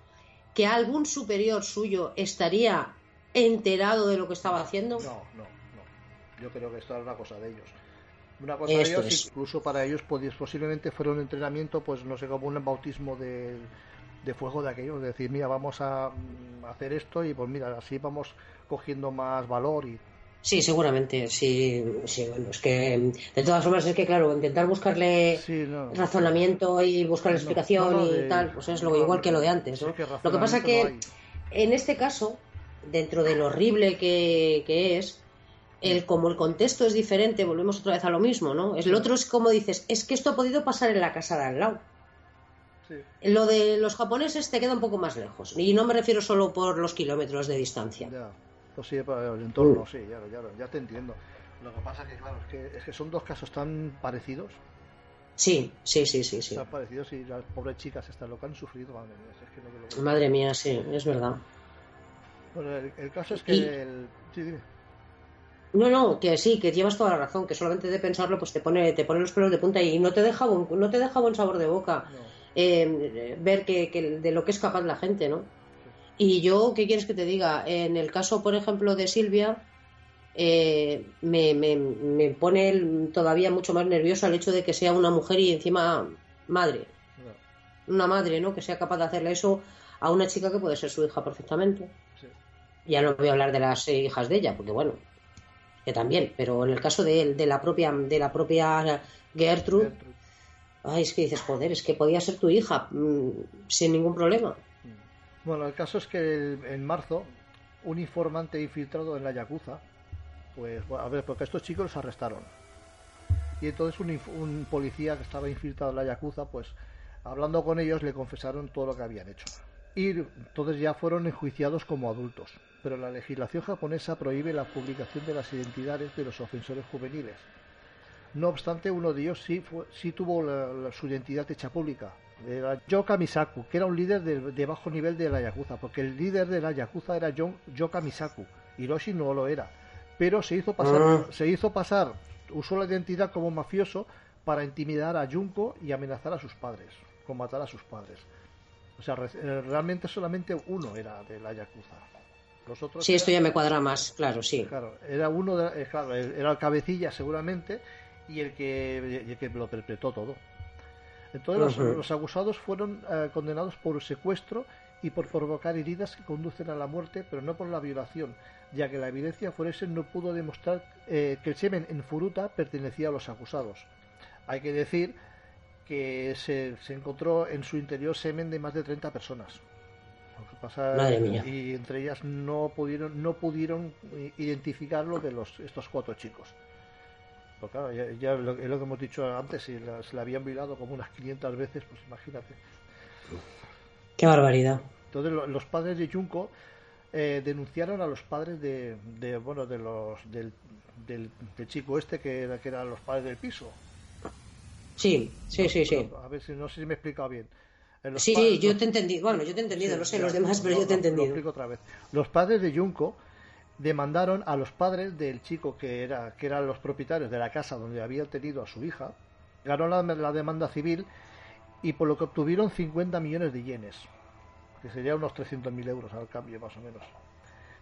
que algún superior suyo estaría enterado de lo que estaba haciendo? No, no, no. Yo creo que esto era una cosa de ellos. Una cosa de ellos, es. incluso para ellos, pues, posiblemente fuera un entrenamiento, pues no sé, como un bautismo de, de fuego de aquello. De decir, mira, vamos a mm, hacer esto y pues mira, así vamos cogiendo más valor y. Sí, seguramente, sí, sí, bueno, es que de todas formas es que claro, intentar buscarle Sí, no. razonamiento y buscar la No, explicación no, y tal, pues es lo igual que lo de antes, sí ¿no? que lo que pasa que en este caso dentro de lo horrible que, que es, el, como el contexto es diferente, volvemos otra vez a lo mismo, ¿no? El otro es como dices, es que esto ha podido pasar en la casa de al lado. Sí. Lo de los japoneses te queda un poco más lejos. Y no me refiero solo por los kilómetros de distancia. Ya, pues sí, para el entorno, sí, ya, ya, ya te entiendo. Lo que pasa es que, claro, es que, es que son dos casos tan parecidos, Sí, sí, sí, sí, sí. tan parecidos y las pobres chicas, estas lo que han sufrido, madre mía, es que no Madre mía, sí, es verdad. Bueno, el, el caso es que Y- el... Sí, dime. No, no, que sí, que llevas toda la razón, que solamente de pensarlo pues te pone, te pone los pelos de punta y no te deja buen, no te deja buen sabor de boca No. eh, ver que, que de lo que es capaz la gente, ¿no? Y yo, ¿qué quieres que te diga? En el caso, por ejemplo, de Silvia, eh, me, me, me pone todavía mucho más nerviosa el hecho de que sea una mujer y encima madre, No, una madre, ¿no? Que sea capaz de hacerle eso a una chica que puede ser su hija perfectamente. sí. Ya no voy a hablar de las hijas de ella, porque bueno, que también, pero en el caso de, la propia de la propia Gertrude, Gertrude. ay, es que dices, joder, es que podía ser tu hija mm, sin ningún problema. Bueno, el caso es que el- en marzo un informante infiltrado en la Yakuza, pues a ver, porque estos chicos los arrestaron. Y entonces un, un policía que estaba infiltrado en la Yakuza, pues hablando con ellos le confesaron todo lo que habían hecho. Y entonces ya fueron enjuiciados como adultos. Pero la legislación japonesa prohíbe la publicación de las identidades de los ofensores juveniles. No obstante, uno de ellos sí, fue- sí tuvo la- la- su identidad hecha pública. Era Yoka Misaku, que era un líder de, de bajo nivel de la Yakuza, porque el líder de la Yakuza era Yon- Yoka Misaku. Hiroshi no lo era. Pero se hizo pasar, Ah. se hizo pasar, usó la identidad como mafioso para intimidar a Junko y amenazar a sus padres, con matar a sus padres. O sea, re- eh, realmente solamente uno era de la Yakuza. Los otros Sí, esto ya me cuadra más, claro, sí. Claro, era uno de, eh, claro, era el cabecilla seguramente y el que, el que lo perpetró todo. Entonces los- acusados fueron eh, condenados por secuestro y por provocar heridas que conducen a la muerte, pero no por la violación, ya que la evidencia forense no pudo demostrar eh, que el semen en Furuta pertenecía a los acusados. Hay que decir que se, se encontró en su interior semen de más de 30 personas. Lo pasa- Madre mía. Y entre ellas no pudieron, no pudieron eh, identificarlo de los, estos cuatro chicos. Porque claro, ya, ya lo, es lo que hemos dicho antes, si la, se la habían violado como unas 500 veces, pues imagínate. Qué barbaridad. Entonces lo- los padres de Junko eh, denunciaron a los padres de, de, bueno de los del, del, del chico este que, era- que eran los padres del piso. Sí, sí, sí, sí. A ver si no sé si me he explicado bien. Los Sí, sí, yo te he entendido. Bueno, yo te he entendido, Sí, no sé ya, los demás, pero yo te he Lo entendido. explico otra vez. Los padres de Junko demandaron a los padres del chico que era que eran los propietarios de la casa donde habían tenido a su hija. Ganó la, la demanda civil y por lo que obtuvieron 50 millones de yenes, que sería unos 300.000 euros al cambio más o menos.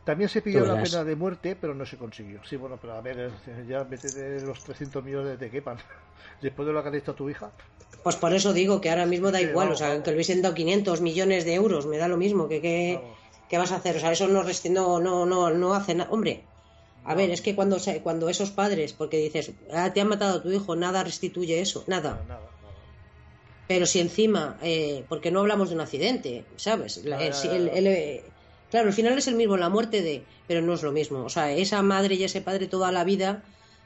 También se pidió la pena de muerte, pero no se consiguió. Sí, bueno, pero a ver, ya vete los 300 millones de quepan. Después de lo que ha hecho a tu hija. Pues por eso digo que ahora mismo da Sí, igual, vamos, o sea, vamos. que le hubiesen dado 500 millones de euros, me da lo mismo, que qué vas a hacer, o sea, eso no no no no no hace nada, hombre. A ver, es que cuando cuando esos padres, porque dices, ah, te han matado a tu hijo, nada restituye eso, nada. Nada, nada. Pero si encima, eh, porque no hablamos de un accidente, ¿sabes? La- el- el- eh, claro, el final es el mismo, la muerte de, pero no es lo mismo. O sea, esa madre y ese padre toda la vida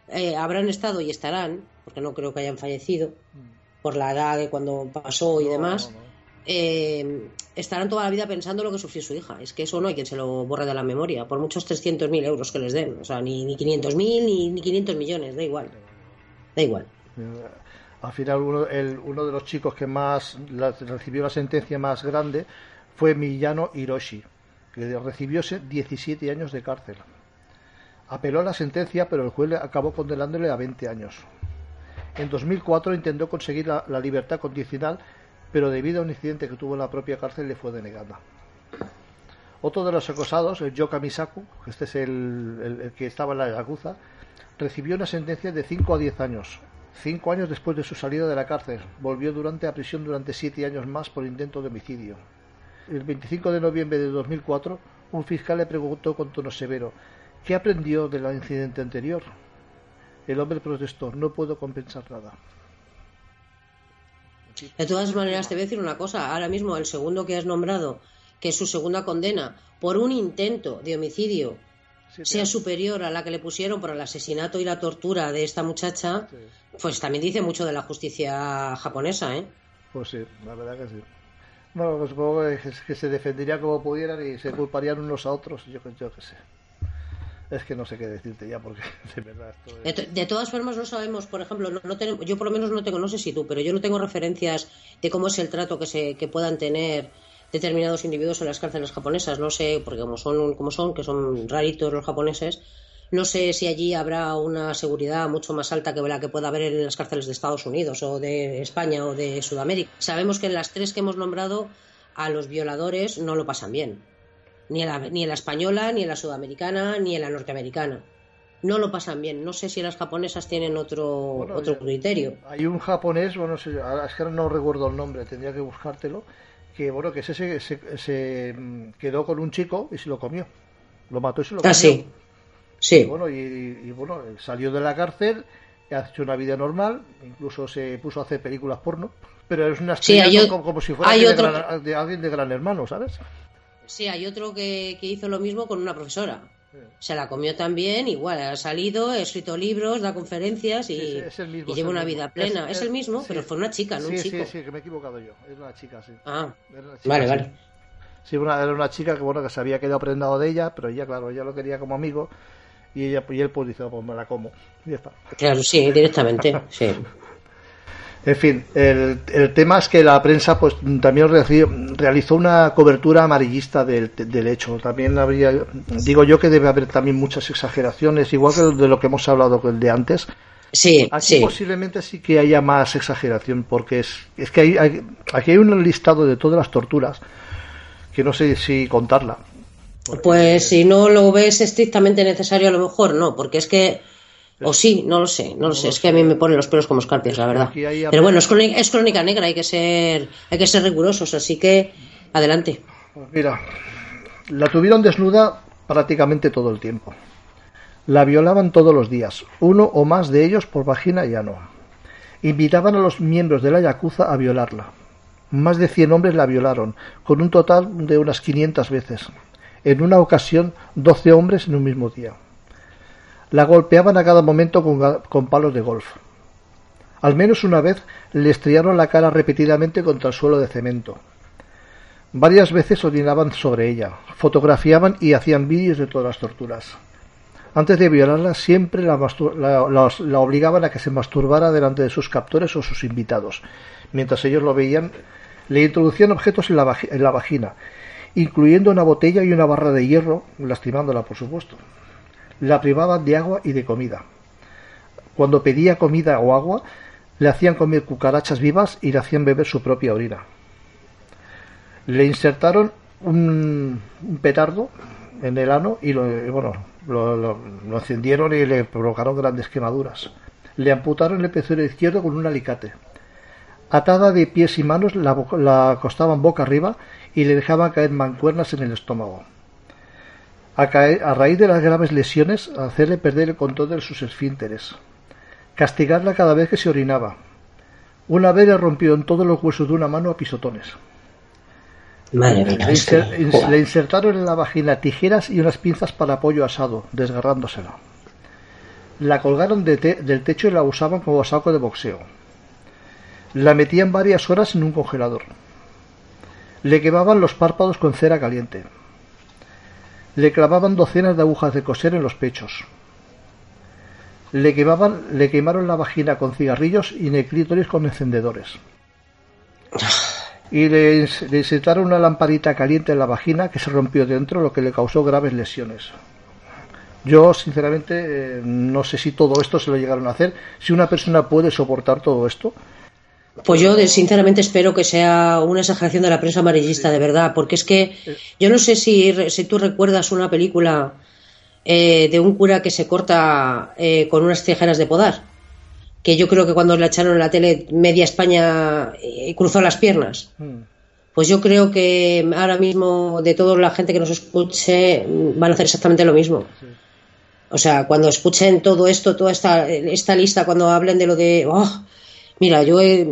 eh, habrán estado y estarán, porque no creo que hayan fallecido por la edad de cuando pasó y No, demás, no, no. eh, estarán toda la vida pensando lo que sufrió su hija. Es que eso no hay quien se lo borre de la memoria, por muchos 300.000 euros que les den. O sea, ni, ni 500.000 ni, ni 500 millones, da igual. Da igual. Al final uno, el- uno de los chicos que más la- recibió la sentencia más grande fue Miyano Hiroshi, que recibió se- 17 años de cárcel. Apeló a la sentencia, pero el juez acabó condenándole a 20 años. En 2004 intentó conseguir la, libertad condicional, pero debido a un incidente que tuvo en la propia cárcel le fue denegada. Otro de los acosados, el Yoka Misaku, este es el que estaba en la Yakuza, recibió una sentencia de 5 a 10 años. Cinco años después de su salida de la cárcel, volvió durante a prisión durante siete años más por intento de homicidio. El 25 de noviembre de 2004, un fiscal le preguntó con tono severo ¿Qué aprendió del incidente anterior? El hombre protestó, no puedo compensar nada. De todas maneras, te voy a decir una cosa. Ahora mismo, el segundo que has nombrado, que su segunda condena por un intento de homicidio Sí, sea superior a la que le pusieron por el asesinato y la tortura de esta muchacha, Sí. pues también dice mucho de la justicia japonesa, ¿eh? Pues sí, la verdad que sí. Bueno, pues supongo que, que se defendería como pudieran y se culparían unos a otros. Yo, yo qué sé. Es que no sé qué decirte ya porque de verdad De, todas formas, no sabemos, por ejemplo, no tenemos, yo por lo menos no tengo, no sé si tú, pero yo no tengo referencias de cómo es el trato que, se, que puedan tener determinados individuos en las cárceles japonesas. No sé, porque como son, como son, que son raritos los japoneses, no sé si allí habrá una seguridad mucho más alta que la que pueda haber en las cárceles de Estados Unidos o de España o de Sudamérica. Sabemos que en las tres que hemos nombrado, a los violadores no lo pasan bien. Ni en la, ni en la española, ni en la sudamericana, ni en la norteamericana no lo pasan bien. No sé si las japonesas tienen otro, Bueno, otro ya- criterio. Hay un japonés, bueno, ahora es que no recuerdo el nombre, tendría que buscártelo, que bueno, que ese se, se- se, mm, quedó con un chico y se lo comió. Lo mató y se lo comió. Ah, sí. Y Sí. bueno, y, y, bueno, salió de la cárcel, ha hecho una vida normal, incluso se puso a hacer películas porno, pero es una Sí, hay como, como si fuera hay alguien de, otro gran- de alguien de gran hermano, ¿sabes? Sí, hay otro que, que hizo lo mismo con una profesora. Se la comió también, igual, ha salido, ha escrito libros, da conferencias y, Sí, sí, es el mismo, y es lleva una mismo. vida plena. Es, Es- el mismo, sí. pero fue una chica, no sí, un chico. sí, sí, que me he equivocado yo, es una chica, sí. Ah, chica, vale, vale. Sí, una- era una chica que bueno que se había quedado prendado de ella, pero ella, claro, ella lo quería como amigo y ella y él pues dice, "Oh, pues me la como. Y ya está. Claro, sí, directamente. Sí. En fin, el, el tema es que la prensa pues también realiz- realizó una cobertura amarillista del, del hecho. También habría, digo yo que debe haber también muchas exageraciones, igual que de lo que hemos hablado de antes. Sí, Aquí sí. posiblemente sí que haya más exageración, porque es, es que hay, hay- aquí hay un listado de todas las torturas que no sé si contarla. Pues si no lo ves estrictamente necesario, a lo mejor no, porque es que. O sí, no lo sé, no lo sé. Es que a mí me ponen los pelos como escarpias, la verdad. Pero bueno, es crónica, es crónica negra, hay que ser, hay que ser rigurosos, así que adelante. Pues mira, la tuvieron desnuda prácticamente todo el tiempo. La violaban todos los días, uno o más de ellos por vagina y ano. Invitaban a los miembros de la Yakuza a violarla. Más de 100 hombres la violaron, con un total de unas 500 veces. En una ocasión, 12 hombres en un mismo día. La golpeaban a cada momento con, palos de golf. Al menos una vez le estrellaron la cara repetidamente contra el suelo de cemento. Varias veces orinaban sobre ella, fotografiaban y hacían vídeos de todas las torturas. Antes de violarla siempre la, obligaban a que se masturbara delante de sus captores o sus invitados. Mientras ellos lo veían, le introducían objetos en la vagina, incluyendo una botella y una barra de hierro, lastimándola por supuesto. La privaban de agua y de comida. Cuando pedía comida o agua, le hacían comer cucarachas vivas y le hacían beber su propia orina le insertaron un, petardo en el ano y lo, bueno, lo, encendieron y le provocaron grandes quemaduras. Le amputaron el pezón izquierdo con un alicate. Atada de pies y manos, la, la acostaban boca arriba y le dejaban caer mancuernas en el estómago. A, caer- a raíz de las graves lesiones, hacerle perder el control de sus esfínteres. Castigarla cada vez que se orinaba. Una vez le rompieron todos los huesos de una mano a pisotones. Madre mía, Le, que- insertaron en la vagina tijeras y unas pinzas para apoyo asado, desgarrándosela. La colgaron de te- del techo y la usaban como saco de boxeo. La metían varias horas en un congelador. Le quemaban los párpados con cera caliente. Le clavaban docenas de agujas de coser en los pechos. Le, quemaban, le quemaron la vagina con cigarrillos y en el clítoris con encendedores y le, le insertaron una lamparita caliente en la vagina que se rompió dentro, lo que le causó graves lesiones. Yo, sinceramente, eh, no sé si todo esto se lo llegaron a hacer. Si una persona puede soportar todo esto, Pues yo sinceramente espero que sea una exageración de la prensa amarillista, de verdad, porque es que yo no sé si, si tú recuerdas una película eh, de un cura que se corta eh, con unas tijeras de podar, que yo creo que cuando la echaron en la tele media España eh, cruzó las piernas. Pues yo creo que ahora mismo de toda la gente que nos escuche van a hacer exactamente lo mismo. O sea, cuando escuchen todo esto, toda esta, esta lista, cuando hablen de lo de, oh, mira, yo he-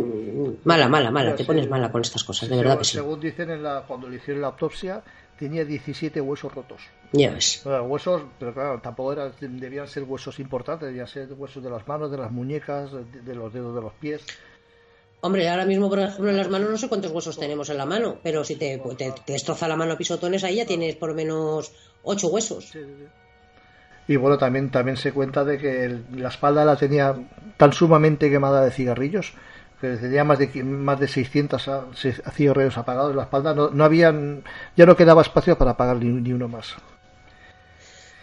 Mala, mala, mala. Te sí. pones mala con estas cosas, de Sí, verdad según, que sí. según dicen en la, cuando le hicieron la autopsia, tenía 17 huesos rotos. Ya ves. Bueno, huesos, pero claro, tampoco debían ser huesos importantes, debían ser huesos de las manos, de las muñecas, de, de los dedos de los pies. Hombre, ahora mismo, por ejemplo, en las manos no sé cuántos huesos tenemos en la mano, pero si te, te, te destroza la mano a pisotones, ahí ya tienes por lo menos ocho huesos. Y bueno, también, también se cuenta de que el- la espalda la tenía tan sumamente quemada de cigarrillos que tenía más de, más de 600 a- se- cigarrillos apagados en la espalda. No, no habían, ya no quedaba espacio para apagar ni, ni uno más.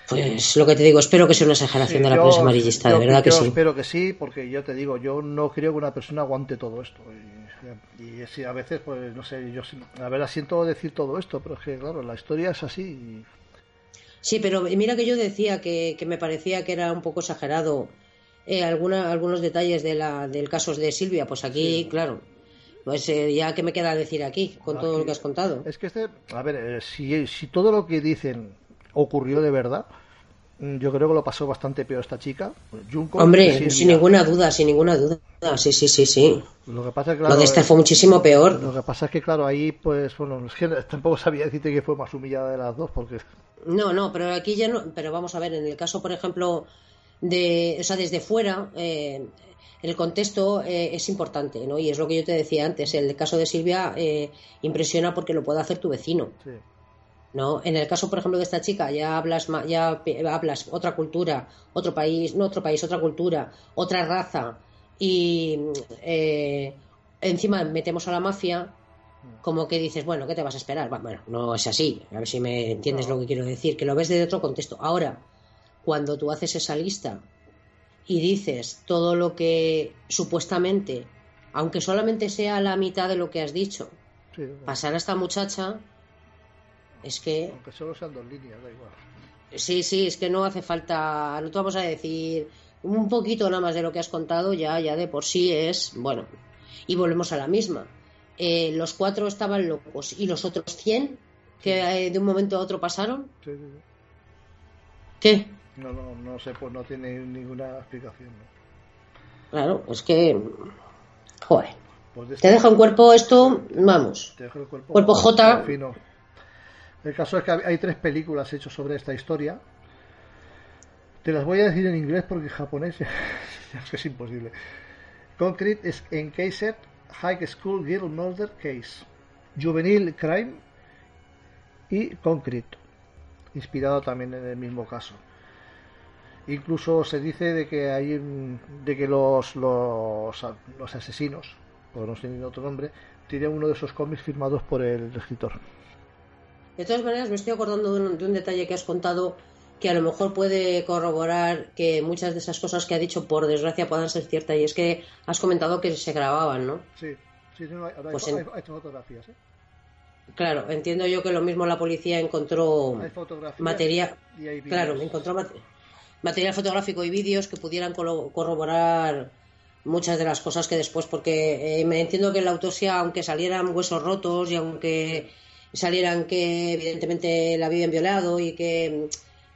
Pues lo que te digo, espero que sea una exageración Sí, de la yo- prensa amarillista, yo- de verdad que sí. espero que sí, porque yo te digo, yo no creo que una persona aguante todo esto. Y, y a veces, pues no sé, yo a ver, siento decir todo esto, pero es que, claro, la historia es así. y- Sí, pero mira que yo decía que, que me parecía que era un poco exagerado eh, alguna, algunos detalles de la, del caso de Silvia. Pues aquí, claro, pues eh, ya que me queda decir aquí, con todo lo que has contado. Es que este, a ver, eh, si, si todo lo que dicen ocurrió de verdad, yo creo que lo pasó bastante peor esta chica. Junko, Hombre, sin ninguna duda, sin ninguna duda. Sí, sí, sí, sí. Lo que pasa es que, Lo claro, de Esther eh, fue muchísimo peor. Lo que pasa es que, claro, ahí, pues, bueno, es que tampoco sabía decirte que fue más humillada de las dos, porque No, no, pero aquí ya no. Pero vamos a ver, en el caso, por ejemplo, de. O sea, desde fuera, eh, el contexto eh, es importante, ¿no? Y es lo que yo te decía antes. El caso de Silvia eh, impresiona porque lo puede hacer tu vecino. sí. ¿No? En el caso, por ejemplo, de esta chica, ya hablas, ya hablas otra cultura, otro país, no otro país, otra cultura, otra raza, y eh, encima metemos a la mafia, como que dices, bueno, ¿qué te vas a esperar? Bueno, no es así, a ver si me entiendes lo que quiero decir, que lo ves desde otro contexto. Ahora, cuando tú haces esa lista y dices todo lo que supuestamente, aunque solamente sea la mitad de lo que has dicho, sí, pasar a esta muchacha, es que aunque solo sean dos líneas, da igual. Sí, sí, es que no hace falta, no te vamos a decir un poquito nada más de lo que has contado, ya, ya de por sí es, bueno, y volvemos a la misma. Eh, los cuatro estaban locos y los otros 100 que eh, de un momento a otro pasaron, Sí, sí, sí. ¿qué? No, no, no sé, pues no tiene ninguna explicación. ¿no? Claro, es que, joder, Pues de te este- deja un cuerpo esto, vamos, te dejo el cuerpo, Cuerpo J. fino. El caso es que hay tres películas hechas sobre esta historia. Te las voy a decir en inglés porque en japonés es que es imposible. Concrete Encased High School Girl Murder Case. Juvenile Crime y Concrete. Inspirado también en el mismo caso. Incluso se dice de que hay de que los los, los asesinos, por no tener otro nombre, tienen uno de esos cómics firmados por el escritor. De todas maneras, me estoy acordando de un, de un detalle que has contado que a lo mejor puede corroborar que muchas de esas cosas que ha dicho, por desgracia, puedan ser ciertas. Y es que has comentado que se grababan, ¿no? Sí, sí, no, hay, ahora hay Pues en- hay- fotografías, ¿eh? Claro, entiendo yo que lo mismo la policía encontró material. Claro, encontró mate- material fotográfico y vídeos que pudieran corroborar muchas de las cosas que después, porque eh, me entiendo que en la autopsia, aunque salieran huesos rotos y aunque salieran que evidentemente la habían violado y que,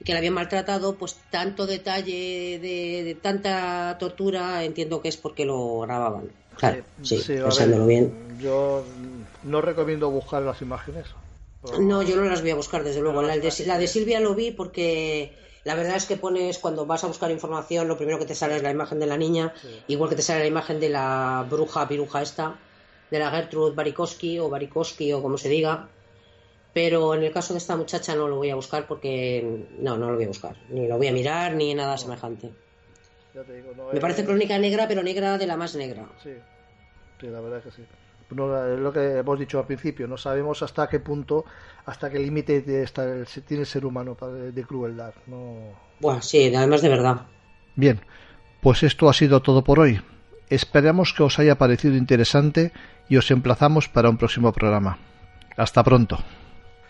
que la habían maltratado, pues tanto detalle de, de tanta tortura entiendo que es porque lo grababan. Claro, sí, Sí, ver, pensándolo bien. Yo no recomiendo buscar las imágenes. pero- No, yo no las voy a buscar, desde luego. La de, la de Silvia lo vi porque la verdad es que pones, cuando vas a buscar información, lo primero que te sale es la imagen de la niña, igual que te sale la imagen de la bruja, piruja esta, de la Gertrude Barikowski o Barikowski o como se diga. Pero en el caso de esta muchacha no lo voy a buscar porque no, no lo voy a buscar. Ni lo voy a mirar ni nada semejante. Ya te digo, no Me es- parece crónica negra, pero negra de la más negra. Sí, sí, la verdad que sí. No, es lo que hemos dicho al principio, no sabemos hasta qué punto, hasta qué límite tiene el ser humano para- de crueldad. No... Buah, sí, además de verdad. Bien, pues esto ha sido todo por hoy. Esperamos que os haya parecido interesante y os emplazamos para un próximo programa. Hasta pronto.